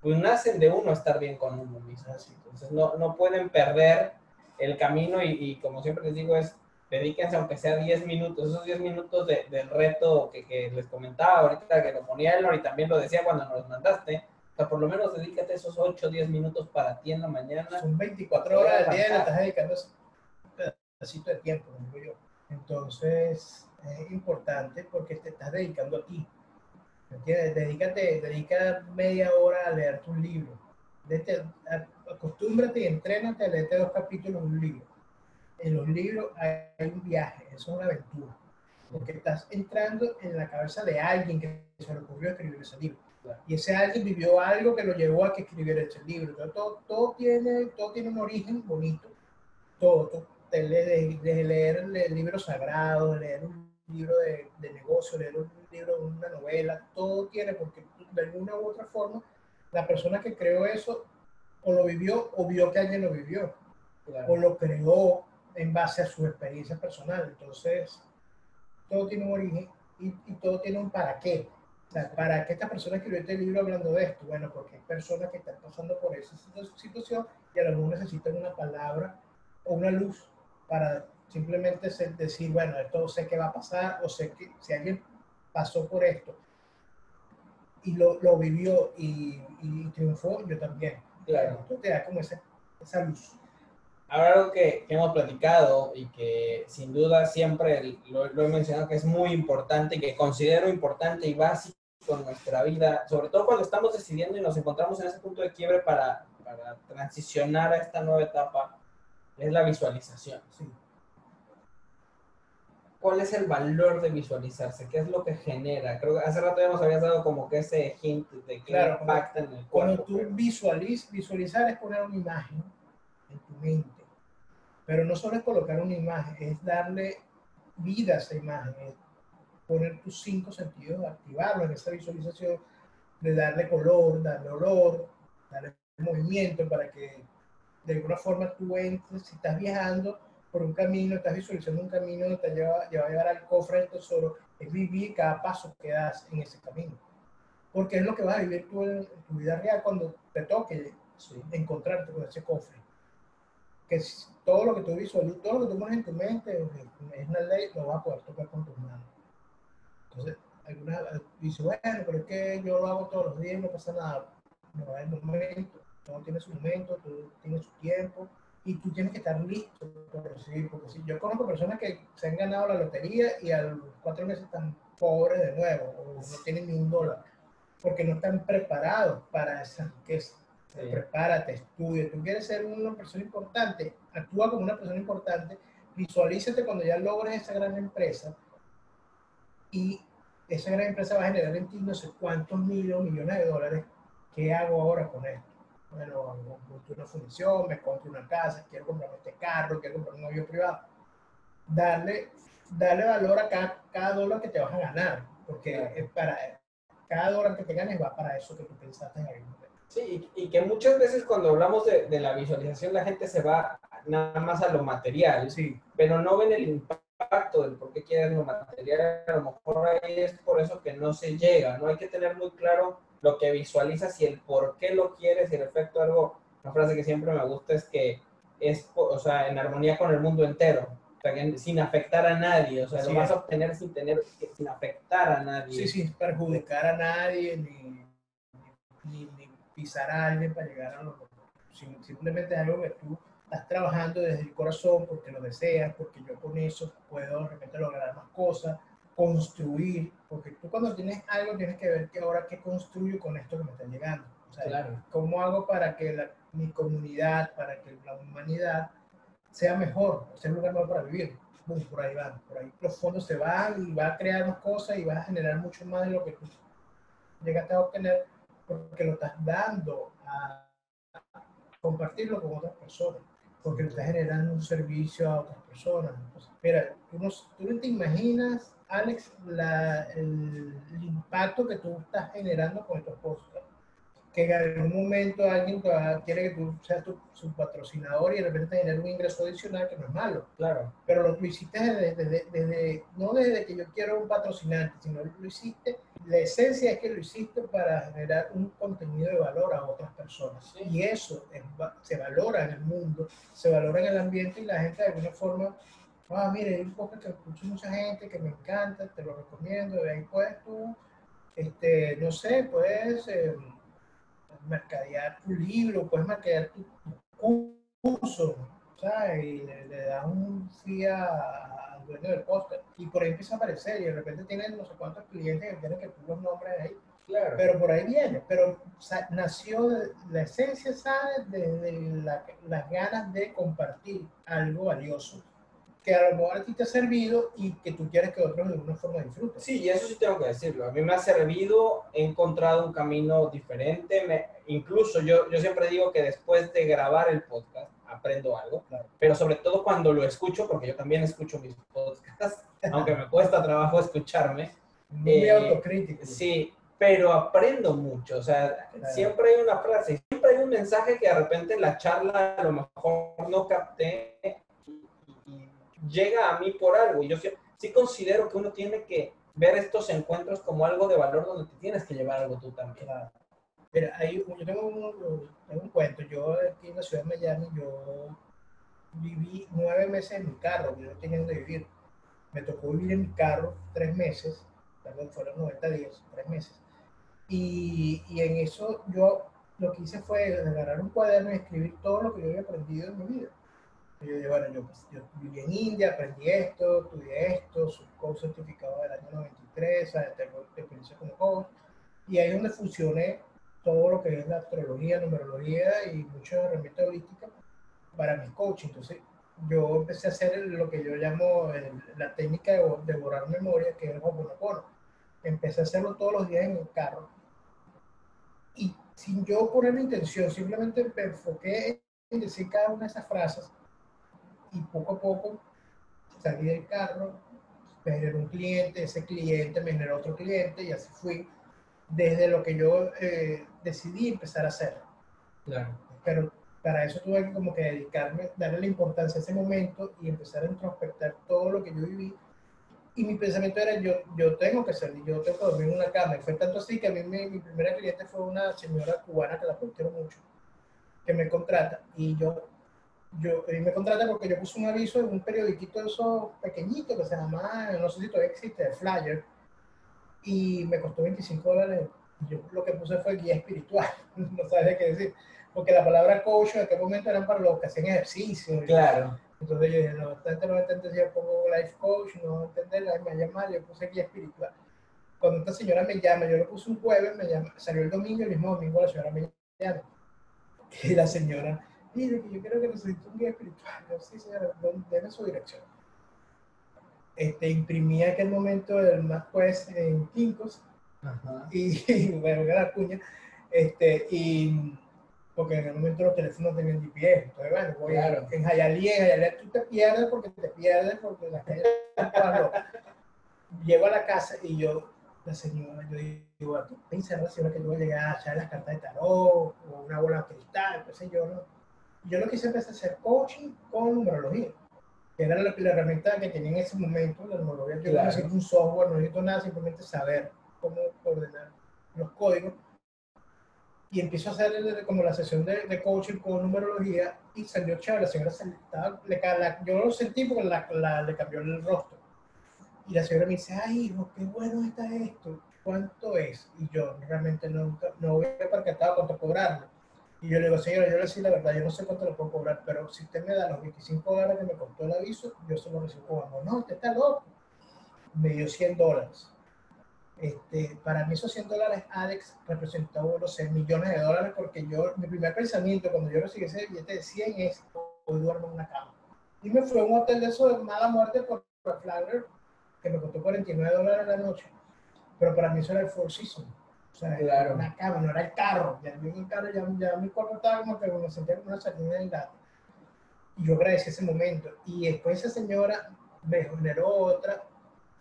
pues nacen de uno estar bien con uno mismo. Entonces no, no pueden perder el camino y, y, como siempre les digo es dedíquense aunque sea 10 minutos, esos 10 minutos de, del reto que, que, les comentaba ahorita, que lo ponía él y también lo decía cuando nos mandaste, o sea, por lo menos dedícate esos 8 o 10 minutos para ti en la mañana. Son 24 horas al día, le estás dedicando un pedacito de tiempo, digo yo. Entonces, es importante porque te estás dedicando a ti. ¿Me entiendes? Dedícate, dedica media hora a leer tu libro. acostúmbrate y entrénate a leerte dos capítulos de un libro en los libros hay un viaje, eso es una aventura. Porque estás entrando en la cabeza de alguien que se le ocurrió escribir ese libro. Y ese alguien vivió algo que lo llevó a que escribiera ese libro. todo, todo, tiene, todo tiene un origen bonito. Todo. desde, leer libros sagrados, leer un libro de, de negocio, leer un libro de una novela, todo tiene, porque de alguna u otra forma, la persona que creó eso o lo vivió o vio que alguien lo vivió. O lo creó en base a su experiencia personal. Entonces, todo tiene un origen y, todo tiene un para qué. Sea, ¿para qué esta persona escribió este libro hablando de esto? Bueno, porque hay personas que están pasando por esa situación y a lo mejor necesitan una palabra o una luz para simplemente decir, bueno, esto sé qué va a pasar o sé que si alguien pasó por esto. y lo, lo vivió y, y, triunfó, yo también. Claro. Entonces te da como esa, esa luz. Ahora algo que, que, hemos platicado y que sin duda siempre lo, lo, he mencionado que es muy importante y que considero importante y básico en nuestra vida, sobre todo cuando estamos decidiendo y nos encontramos en ese punto de quiebre para, para transicionar a esta nueva etapa, es la visualización. Sí. ¿Cuál es el valor de visualizarse? ¿Qué es lo que genera? Creo que hace rato ya nos habías dado como que ese hint de que claro, impacta en el cuerpo. Cuando tú visualizas, visualizar es poner una imagen en tu mente. Pero no solo es colocar una imagen, es darle vida a esa imagen, es poner tus cinco sentidos, activarlo en esa visualización, de darle color, darle olor, darle movimiento para que de alguna forma tú entres, si estás viajando, por un camino, estás visualizando un camino que te lleva, lleva a llevar al cofre del tesoro, es vivir cada paso que das en ese camino. Porque es lo que vas a vivir tú en, en tu vida real cuando te toque sí, encontrarte con ese cofre. Que todo lo que tú visualizas, todo lo que tú pones en tu mente, es una ley, lo vas a poder tocar con tus manos. Entonces, algunas dicen, bueno, pero es que yo lo hago todos los días y no pasa nada. No hay momento, todo tiene su momento, todo tiene su tiempo y tú tienes que estar listo por recibir, porque si yo conozco personas que se han ganado la lotería y a los cuatro meses están pobres de nuevo, o no tienen ni un dólar, porque no están preparados para esa riqueza. Sí. Prepárate, estudia. Tú quieres ser una persona importante, actúa como una persona importante, visualízate cuando ya logres esa gran empresa y esa gran empresa va a generar en ti no sé cuántos miles o millones de dólares. ¿Qué hago ahora con esto? bueno, monto una función, me compro una casa, quiero comprarme este carro, quiero comprar un avión privado. Darle, darle valor a cada, cada dólar que te vas a ganar, porque claro. es para, cada dólar que te ganes va para eso que tú pensaste en algún momento. Sí, y, y que muchas veces cuando hablamos de, de, la visualización la gente se va nada más a lo material, sí. pero no ven el impacto del por qué quieren lo material. A lo mejor ahí es por eso que no se llega, ¿no? Hay que tener muy claro lo que visualizas y el por qué lo quieres y el efecto algo, una frase que siempre me gusta es que es, o sea, en armonía con el mundo entero, o sea, que sin afectar a nadie, o sea, sí, lo vas a obtener sin tener, sin afectar a nadie. Sí, sin perjudicar a nadie, ni, ni, ni pisar a alguien para llegar a lo simplemente es algo que tú estás trabajando desde el corazón porque lo deseas, porque yo con eso puedo de repente lograr más cosas, construir, porque tú cuando tienes algo tienes que ver que ahora qué construyo con esto que me está llegando. O sea, claro. ¿cómo hago para que la, mi comunidad, para que la humanidad sea mejor, sea un lugar mejor para vivir? Boom, por ahí van, por ahí los fondos se van y va a crear más cosas y vas a generar mucho más de lo que tú llegaste a obtener porque lo estás dando a compartirlo con otras personas, porque le estás generando un servicio a otras personas. Entonces, mira, tú no, tú no te imaginas Alex, la, el, el, impacto que tú estás generando con estos podcasts. Que en algún momento alguien quiere que tú seas tu, su patrocinador y de repente tener un ingreso adicional que no es malo. Claro. Pero lo, lo hiciste desde, desde, desde, no desde que yo quiero un patrocinante, sino lo hiciste, la esencia es que lo hiciste para generar un contenido de valor a otras personas. Sí. Y eso es, se valora en el mundo, se valora en el ambiente y la gente de alguna forma ah, mire, hay un podcast que escucho mucha gente, que me encanta, te lo recomiendo, de ahí puedes tú, este, no sé, puedes eh, mercadear tu libro, puedes mercadear tu, tu curso, ¿sabes? Y le, le das un fee al dueño del podcast y por ahí empieza a aparecer y de repente tienes no sé cuántos clientes que quieren que tú los nombres ahí. Claro. Pero por ahí viene, pero o sea, nació, de, la esencia sale desde de la, las ganas de compartir algo valioso que a lo mejor a ti te ha servido y que tú quieres que otros de alguna forma disfruten. Sí, y eso sí tengo que decirlo. A mí me ha servido, he encontrado un camino diferente. Me, incluso yo, yo siempre digo que después de grabar el podcast aprendo algo, claro. pero sobre todo cuando lo escucho, porque yo también escucho mis podcasts, aunque me cuesta trabajo escucharme. Muy eh, autocrítico. Sí, pero aprendo mucho. O sea, claro. siempre hay una frase, siempre hay un mensaje que de repente en la charla a lo mejor no capté llega a mí por algo. Y yo sí, sí, considero que uno tiene que ver estos encuentros como algo de valor donde te tienes que llevar algo tú también. Claro. Mira, hay, yo tengo un, tengo un, cuento. Yo aquí en la ciudad de Miami, yo viví nueve meses en mi carro, yo no tenía donde vivir. Me tocó vivir en mi carro tres meses, perdón, fueron 90 días, tres meses. Y, y, en eso yo lo que hice fue agarrar un cuaderno y escribir todo lo que yo había aprendido en mi vida. Y yo dije, bueno, yo, pues, yo viví en India, aprendí esto, estudié esto, soy certificado del año 93, tengo experiencia como coach. Y ahí es donde fusioné todo lo que es la astrología, numerología y muchas herramientas holísticas para mi coaching. Entonces, yo empecé a hacer lo que yo llamo la técnica de, borrar memoria, que es el Hoponopono. Empecé a hacerlo todos los días en el carro. Y sin yo poner intención, simplemente me enfoqué en decir cada una de esas frases y poco a poco salí del carro, me generó un cliente, ese cliente me generó otro cliente y así fui desde lo que yo eh, decidí empezar a hacer. Claro. Pero para eso tuve que como que dedicarme, darle la importancia a ese momento y empezar a introspectar todo lo que yo viví. Y mi pensamiento era, yo, yo tengo que salir, yo tengo que dormir en una cama. Y fue tanto así que a mí mi, primera cliente fue una señora cubana que la quiero mucho, que me contrata. Y yo, yo y me contrata porque yo puse un aviso en un periodiquito de esos pequeñitos que se llama, no sé si todavía existe, Flyer. Y me costó 25 dólares. Yo lo que puse fue guía espiritual, no sabes qué decir porque la palabra coach en aquel momento eran para los que hacían ejercicio. Claro. Entonces yo dije, no, gente no entiende si yo pongo life coach, no entender, me llama, yo puse guía espiritual. Cuando esta señora me llama, yo lo puse un jueves, me llama, salió el domingo, el mismo domingo la señora me llama. Y la señora, mire, que yo creo que necesito un guía espiritual. Yo, sí, señora, déme su dirección. Este, imprimí en aquel momento el más pues en. Ajá. Y, y bueno, la cuña. Este, y porque en el momento los teléfonos tenían GPS. Entonces, bueno, voy claro. en Jayalía, en Jayalía tú te pierdes porque te pierdes, porque la calle Llego a la casa y yo, la señora, yo digo, ¿tú piensas la señora que yo voy a llegar a echar las cartas de tarot o una bola de cristal? sé yo, ¿no? yo lo que hice empecé a hacer coaching con numerología, que era la, herramienta que tenía en ese momento, la numerología. Yo no necesito un software, no necesito nada, simplemente saber cómo ordenar los códigos y empiezo a hacer como la sesión de, de, coaching con numerología y salió chévere. La señora se, estaba, le, la, yo lo sentí porque la, le cambió el rostro. Y la señora me dice, ay, hijo, qué bueno está esto. ¿Cuánto es? Y yo realmente nunca, no había percatado cuánto cobrarlo. Y yo le digo, señora, yo le decía la verdad, yo no sé cuánto le puedo cobrar, pero si usted me da los 25 dólares que me costó el aviso, yo se lo recibo como. No, usted está loco. Me dio 100 dólares este, para mí esos 100 dólares, Alex, representó, no sé, millones de dólares porque yo, mi primer pensamiento cuando yo recibí ese billete de 100 es, hoy duermo en una cama. Y me fui a un hotel de eso de mala muerte por Flagler, que me costó 49 dólares la noche. Pero para mí eso era el Four Seasons. O sea, era una cama, no era el carro. Ya en el carro, ya, ya mi cuerpo estaba como que me sentía como una sardina del gato. Y yo agradecí ese momento. Y después esa señora me generó otra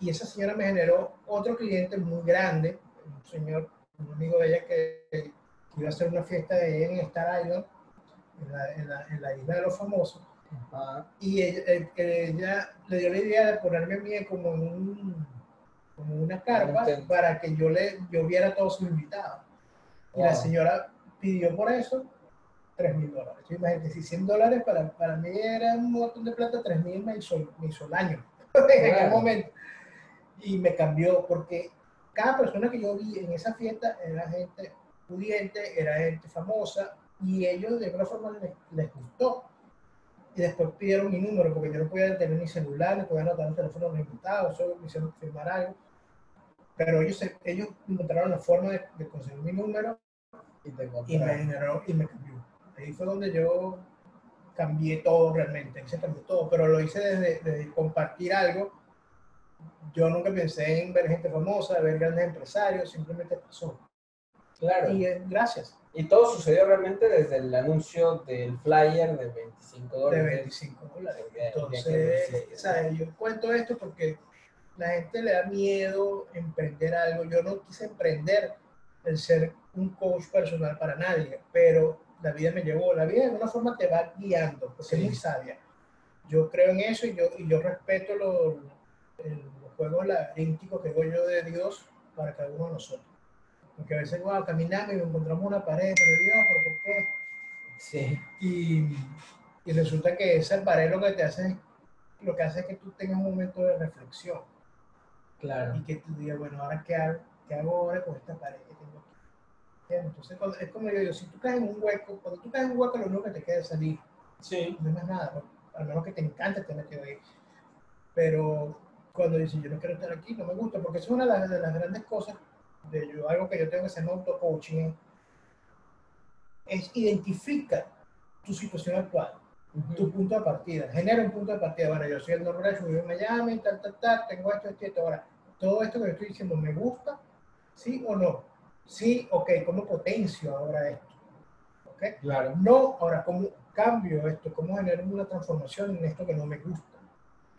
y esa señora me generó otro cliente muy grande, un señor, un amigo de ella que, iba a hacer una fiesta de ella en Star Island, en la, en la, en la isla de los famosos. Y ella, ella, le dio la idea de ponerme a mí como, un, como una carpa para que yo, le, yo viera a todos sus invitados. Y la señora pidió por eso 3 mil dólares. Imagínate, si 100 dólares para, para mí era un montón de plata, 3 mil me hizo, me hizo el año en aquel momento y me cambió porque cada persona que yo vi en esa fiesta era gente pudiente, era gente famosa y ellos de alguna forma les, gustó. Y después pidieron mi número porque yo no podía tener ni celular, ni podía anotar un teléfono de invitados, solo me hicieron firmar algo. Pero ellos, ellos encontraron la forma de, conseguir mi número y, y, me generó y me cambió. Ahí fue donde yo cambié todo realmente, ahí se cambió todo, pero lo hice desde, desde compartir algo yo nunca pensé en ver gente famosa, ver grandes empresarios, simplemente pasó. Claro. Y eh, gracias. Y todo sucedió realmente desde el anuncio del flyer de 25 dólares. De 25 dólares. Entonces, o sea, yo cuento esto porque la gente le da miedo emprender algo. Yo no quise emprender el ser un coach personal para nadie, pero la vida me llevó. La vida de alguna forma te va guiando, porque es muy sabia. Yo creo en eso y yo, y yo respeto lo, el, juego laberíntico que digo yo de Dios para cada uno de nosotros. Porque a veces, wow, caminamos y encontramos una pared, pero Dios, ¿por qué? Sí. Y, y resulta que esa pared lo que te hace, lo que hace es que tú tengas un momento de reflexión. Claro. Y que tú digas, bueno, ahora qué hago, qué hago ahora con esta pared que tengo aquí. Entonces, es como yo digo, si tú caes en un hueco, cuando tú caes en un hueco, lo único que te queda es salir. Sí. No es más nada, al menos que te encante te metido ahí. Pero cuando dices, yo no quiero estar aquí, no me gusta, porque es una de las, de las grandes cosas, de yo, algo que yo tengo que hacer en auto-coaching, es identifica tu situación actual, tu punto de partida, genera un punto de partida. Bueno, yo soy el normal, yo vivo en Miami, tal, tal, tal, tengo esto, esto, esto. Ahora, todo esto que estoy diciendo, ¿me gusta? ¿Sí o no? Sí, ok, ¿cómo potencio ahora esto? ¿Ok? Claro. No, ahora, ¿cómo cambio esto? ¿Cómo genero una transformación en esto que no me gusta?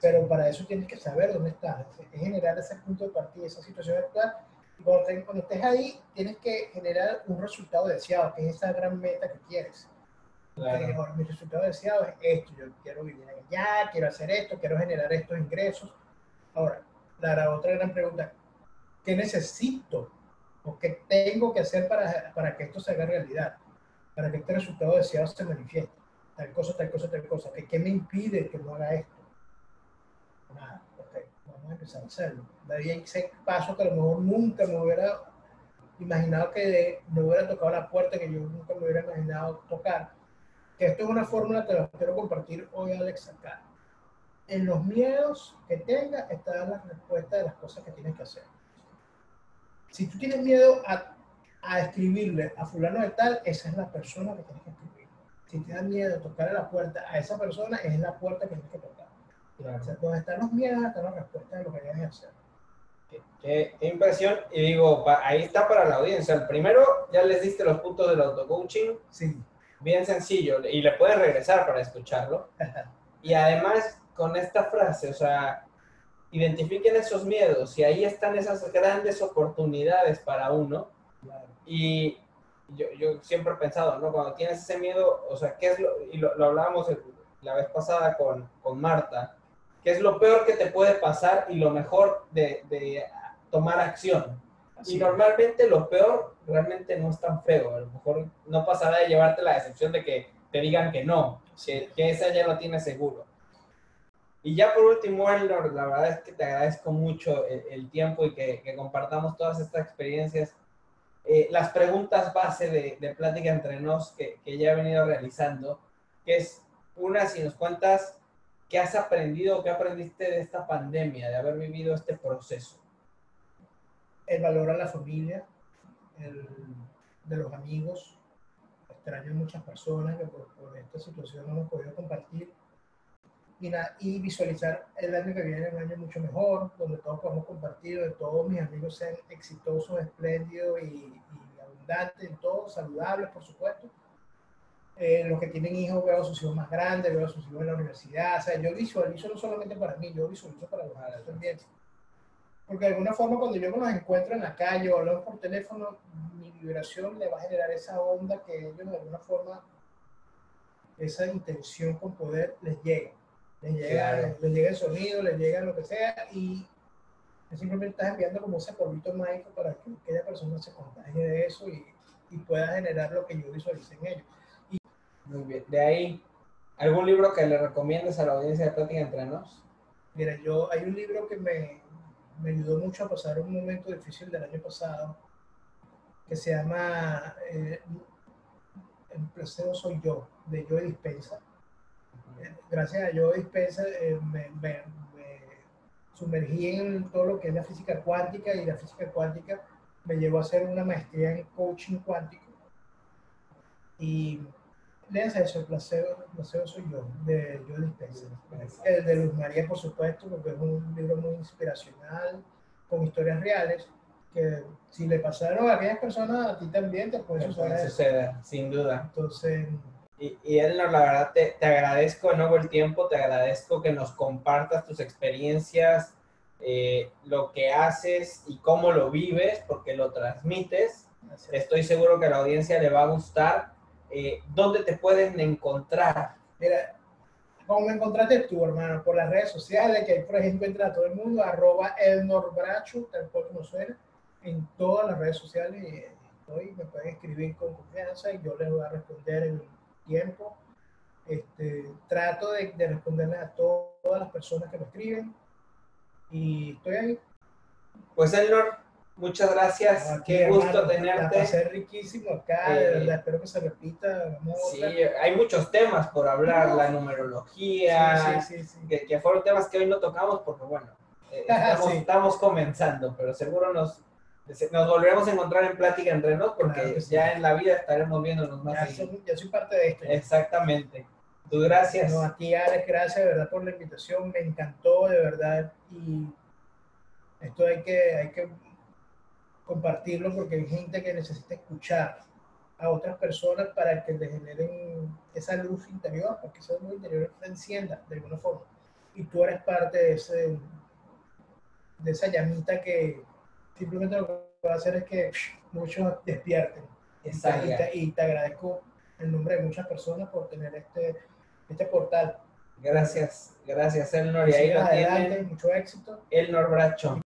Pero para eso tienes que saber dónde estás, es generar ese punto de partida, esa situación actual. Y cuando, te, cuando estés ahí, tienes que generar un resultado deseado, que es esa gran meta que quieres. Claro. Eh, mi resultado deseado es esto, yo quiero vivir allá, quiero hacer esto, quiero generar estos ingresos. Ahora, la, la otra gran pregunta, ¿qué necesito o qué tengo que hacer para, para que esto se haga realidad? Para que este resultado deseado se manifieste. Tal cosa, tal cosa, tal cosa. ¿Qué, qué me impide que no haga esto? Nada, ok, vamos a empezar a hacerlo. De ahí hay ese paso que a lo mejor nunca me hubiera imaginado que me hubiera tocado la puerta que yo nunca me hubiera imaginado tocar. Que esto es una fórmula que la quiero compartir hoy, Alex, acá. En los miedos que tengas está la respuesta de las cosas que tienes que hacer. Si tú tienes miedo a, a escribirle a fulano de tal, esa es la persona que tienes que escribir. Si te da miedo tocar a la puerta a esa persona, es la puerta que tienes que tocar. donde están los miedos, están las respuestas de lo que tienes que hacer. Qué, qué- qué impresión. Y digo, pa- ahí está para la audiencia. El primero, ya les diste los puntos del auto-coaching. Sí. Bien sencillo. Y le puedes regresar para escucharlo. Y además, con esta frase, o sea, identifiquen esos miedos. Y ahí están esas grandes oportunidades para uno. Claro. Y yo, yo siempre he pensado, ¿no? Cuando tienes ese miedo, o sea, ¿qué es lo, y lo, lo hablábamos la vez pasada con, con Marta, ¿qué es lo peor que te puede pasar y lo mejor de, de tomar acción? Así Y normalmente lo peor realmente no es tan feo, a lo mejor no pasará de llevarte la decepción de que te digan que no, que, que esa ya lo tienes seguro. Y ya por último, Elnor, la verdad es que te agradezco mucho el, el tiempo y que, que compartamos todas estas experiencias eh, las preguntas base de, de Plática Entre Nos que, que ya he venido realizando, que es una, si nos cuentas qué has aprendido, qué aprendiste de esta pandemia, de haber vivido este proceso. el valor a la familia, el, de los amigos. Extraño a muchas personas que por, por esta situación no hemos podido compartir. Y, y visualizar el año que viene, un año mucho mejor, donde todos podamos compartir, donde todos mis amigos sean exitosos, espléndidos y, y abundantes, en todo, saludables, por supuesto. Eh, los que tienen hijos, veo a sus hijos más grandes, veo a sus hijos en la universidad. O sea, yo visualizo no solamente para mí, yo visualizo para los también. Porque de alguna forma cuando yo me los encuentro en la calle o hablamos por teléfono, mi vibración le va a generar esa onda que ellos de alguna forma, esa intención con poder les llega. Les llega, Claro. les llega el sonido, les llega lo que sea y simplemente estás enviando como ese polvito mágico para que aquella persona se contagie de eso y, y pueda generar lo que yo visualicé en ellos. Muy bien. De ahí, ¿algún libro que le recomiendes a la audiencia de Plática Entre Nos? Mira, yo hay un libro que me, me ayudó mucho a pasar un momento difícil del año pasado, que se llama eh, El placebo soy yo, de Joe Dispensa. Gracias a Joe Dispensa eh, me, me- me sumergí en todo lo que es la física cuántica y la física cuántica me llevó a hacer una maestría en coaching cuántico. Y léanse eso, el placebo, el placebo soy yo, de Joe Dispensa. El de Luz María, por supuesto, porque es un libro muy inspiracional, con historias reales, que si le pasaron a aquellas personas, a ti también te puede suceder, sin duda. Entonces, Y, y Elnor, la verdad, te, te agradezco de nuevo el tiempo, te agradezco que nos compartas tus experiencias, eh, lo que haces y cómo lo vives, porque lo transmites. Estoy seguro que a la audiencia le va a gustar. Eh, ¿Dónde te pueden encontrar? mira, ¿cómo me encontraste tú, hermano? Por las redes sociales, que ahí por ejemplo entra a todo el mundo, arroba el norbracho, tal cual como suena, en todas las redes sociales. y Estoy, me pueden escribir con confianza y yo les voy a responder en tiempo. Este, trato de, de responderles a to- todas las personas que me escriben y estoy ahí. Pues Elnor, Muchas gracias, qué gusto tenerte. Va a ser riquísimo acá, de eh, verdad, espero que se repita. sí, hay muchos temas por hablar, la numerología, que, que, fueron temas que hoy no tocamos porque, bueno, eh, estamos, comenzando, pero seguro nos, nos volveremos a encontrar en plática entre nos porque ya en la vida estaremos viéndonos más. Ya, soy, ya soy parte de esto. Exactamente. Tú gracias. No, a ti, Alex, gracias de verdad por la invitación, me encantó de verdad y esto hay que, hay que compartirlo porque hay gente que necesita escuchar a otras personas para que le generen esa luz interior, porque esa luz interior se encienda de alguna forma. Y tú eres parte de, ese, de esa llamita que simplemente lo que va a hacer es que muchos despierten. Y te, y te agradezco en nombre de muchas personas por tener este, este portal. Gracias, gracias Elnor. Y ahí adelante, mucho éxito. Elnor Bracho.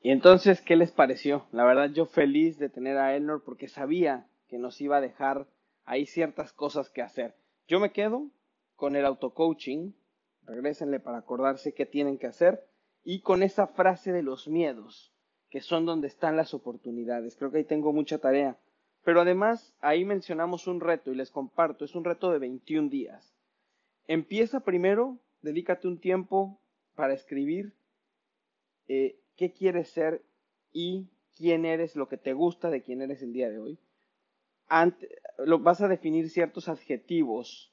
Y entonces, ¿qué les pareció? La verdad, yo feliz de tener a Elnor porque sabía que nos iba a dejar ahí ciertas cosas que hacer. Yo me quedo con el auto-coaching, regrésenle para acordarse qué tienen que hacer, y con esa frase de los miedos, que son donde están las oportunidades. Creo que ahí tengo mucha tarea. Pero además, ahí mencionamos un reto y les comparto, es un reto de 21 días. Empieza primero, dedícate un tiempo para escribir eh, qué quieres ser y quién eres, lo que te gusta de quién eres el día de hoy. lo, vas a definir ciertos adjetivos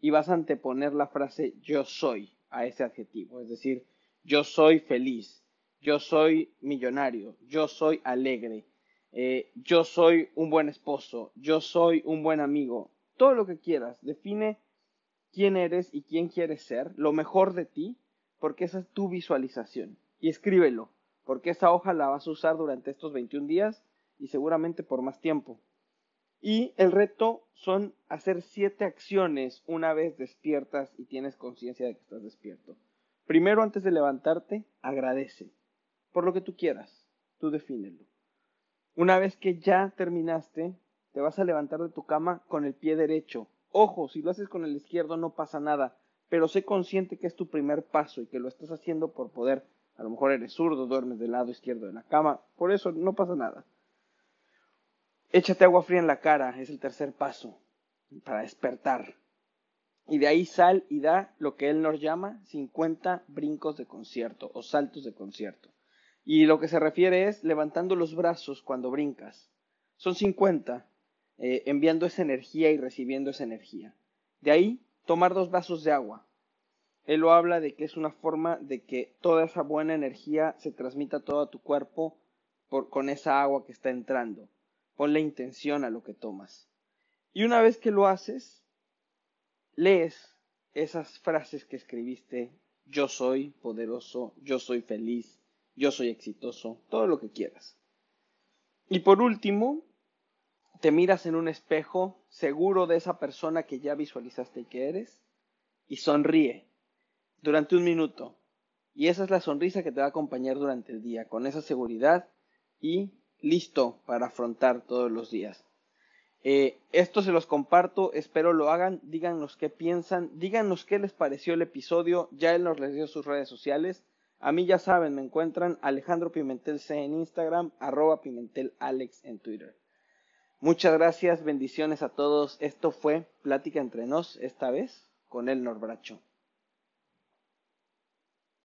y vas a anteponer la frase yo soy a ese adjetivo. Es decir, yo soy feliz, yo soy millonario, yo soy alegre, eh, yo soy un buen esposo, yo soy un buen amigo. Todo lo que quieras, define quién eres y quién quieres ser, lo mejor de ti, porque esa es tu visualización. Y escríbelo porque esa hoja la vas a usar durante estos 21 días y seguramente por más tiempo. Y el reto son hacer siete acciones una vez despiertas y tienes conciencia de que estás despierto. Primero, antes de levantarte, agradece por lo que tú quieras, tú defínelo. Una vez que ya terminaste, te vas a levantar de tu cama con el pie derecho. Ojo, si lo haces con el izquierdo no pasa nada, pero sé consciente que es tu primer paso y que lo estás haciendo por poder a lo mejor eres zurdo, duermes del lado izquierdo de la cama, por eso no pasa nada. Échate agua fría en la cara, es el tercer paso para despertar. Y de ahí sal y da lo que él nos llama 50 brincos de concierto o saltos de concierto. Y lo que se refiere es levantando los brazos cuando brincas. Son 50, eh, enviando esa energía y recibiendo esa energía. De ahí, tomar dos vasos de agua, él lo habla de que es una forma de que toda esa buena energía se transmita a todo tu cuerpo con esa agua que está entrando. Ponle intención a lo que tomas. Y una vez que lo haces, lees esas frases que escribiste, yo soy poderoso, yo soy feliz, yo soy exitoso, todo lo que quieras. Y por último, te miras en un espejo seguro de esa persona que ya visualizaste que eres y sonríe durante un minuto. Y esa es la sonrisa que te va a acompañar durante el día, con esa seguridad y listo para afrontar todos los días. Eh, esto se los comparto, espero lo hagan, díganos qué piensan, díganos qué les pareció el episodio, ya él nos les dio sus redes sociales. A mí ya saben, me encuentran Alejandro Pimentel C en Instagram, arroba Pimentel Alex en Twitter. Muchas gracias, bendiciones a todos. Esto fue Plática entre nos, esta vez con el Norbracho.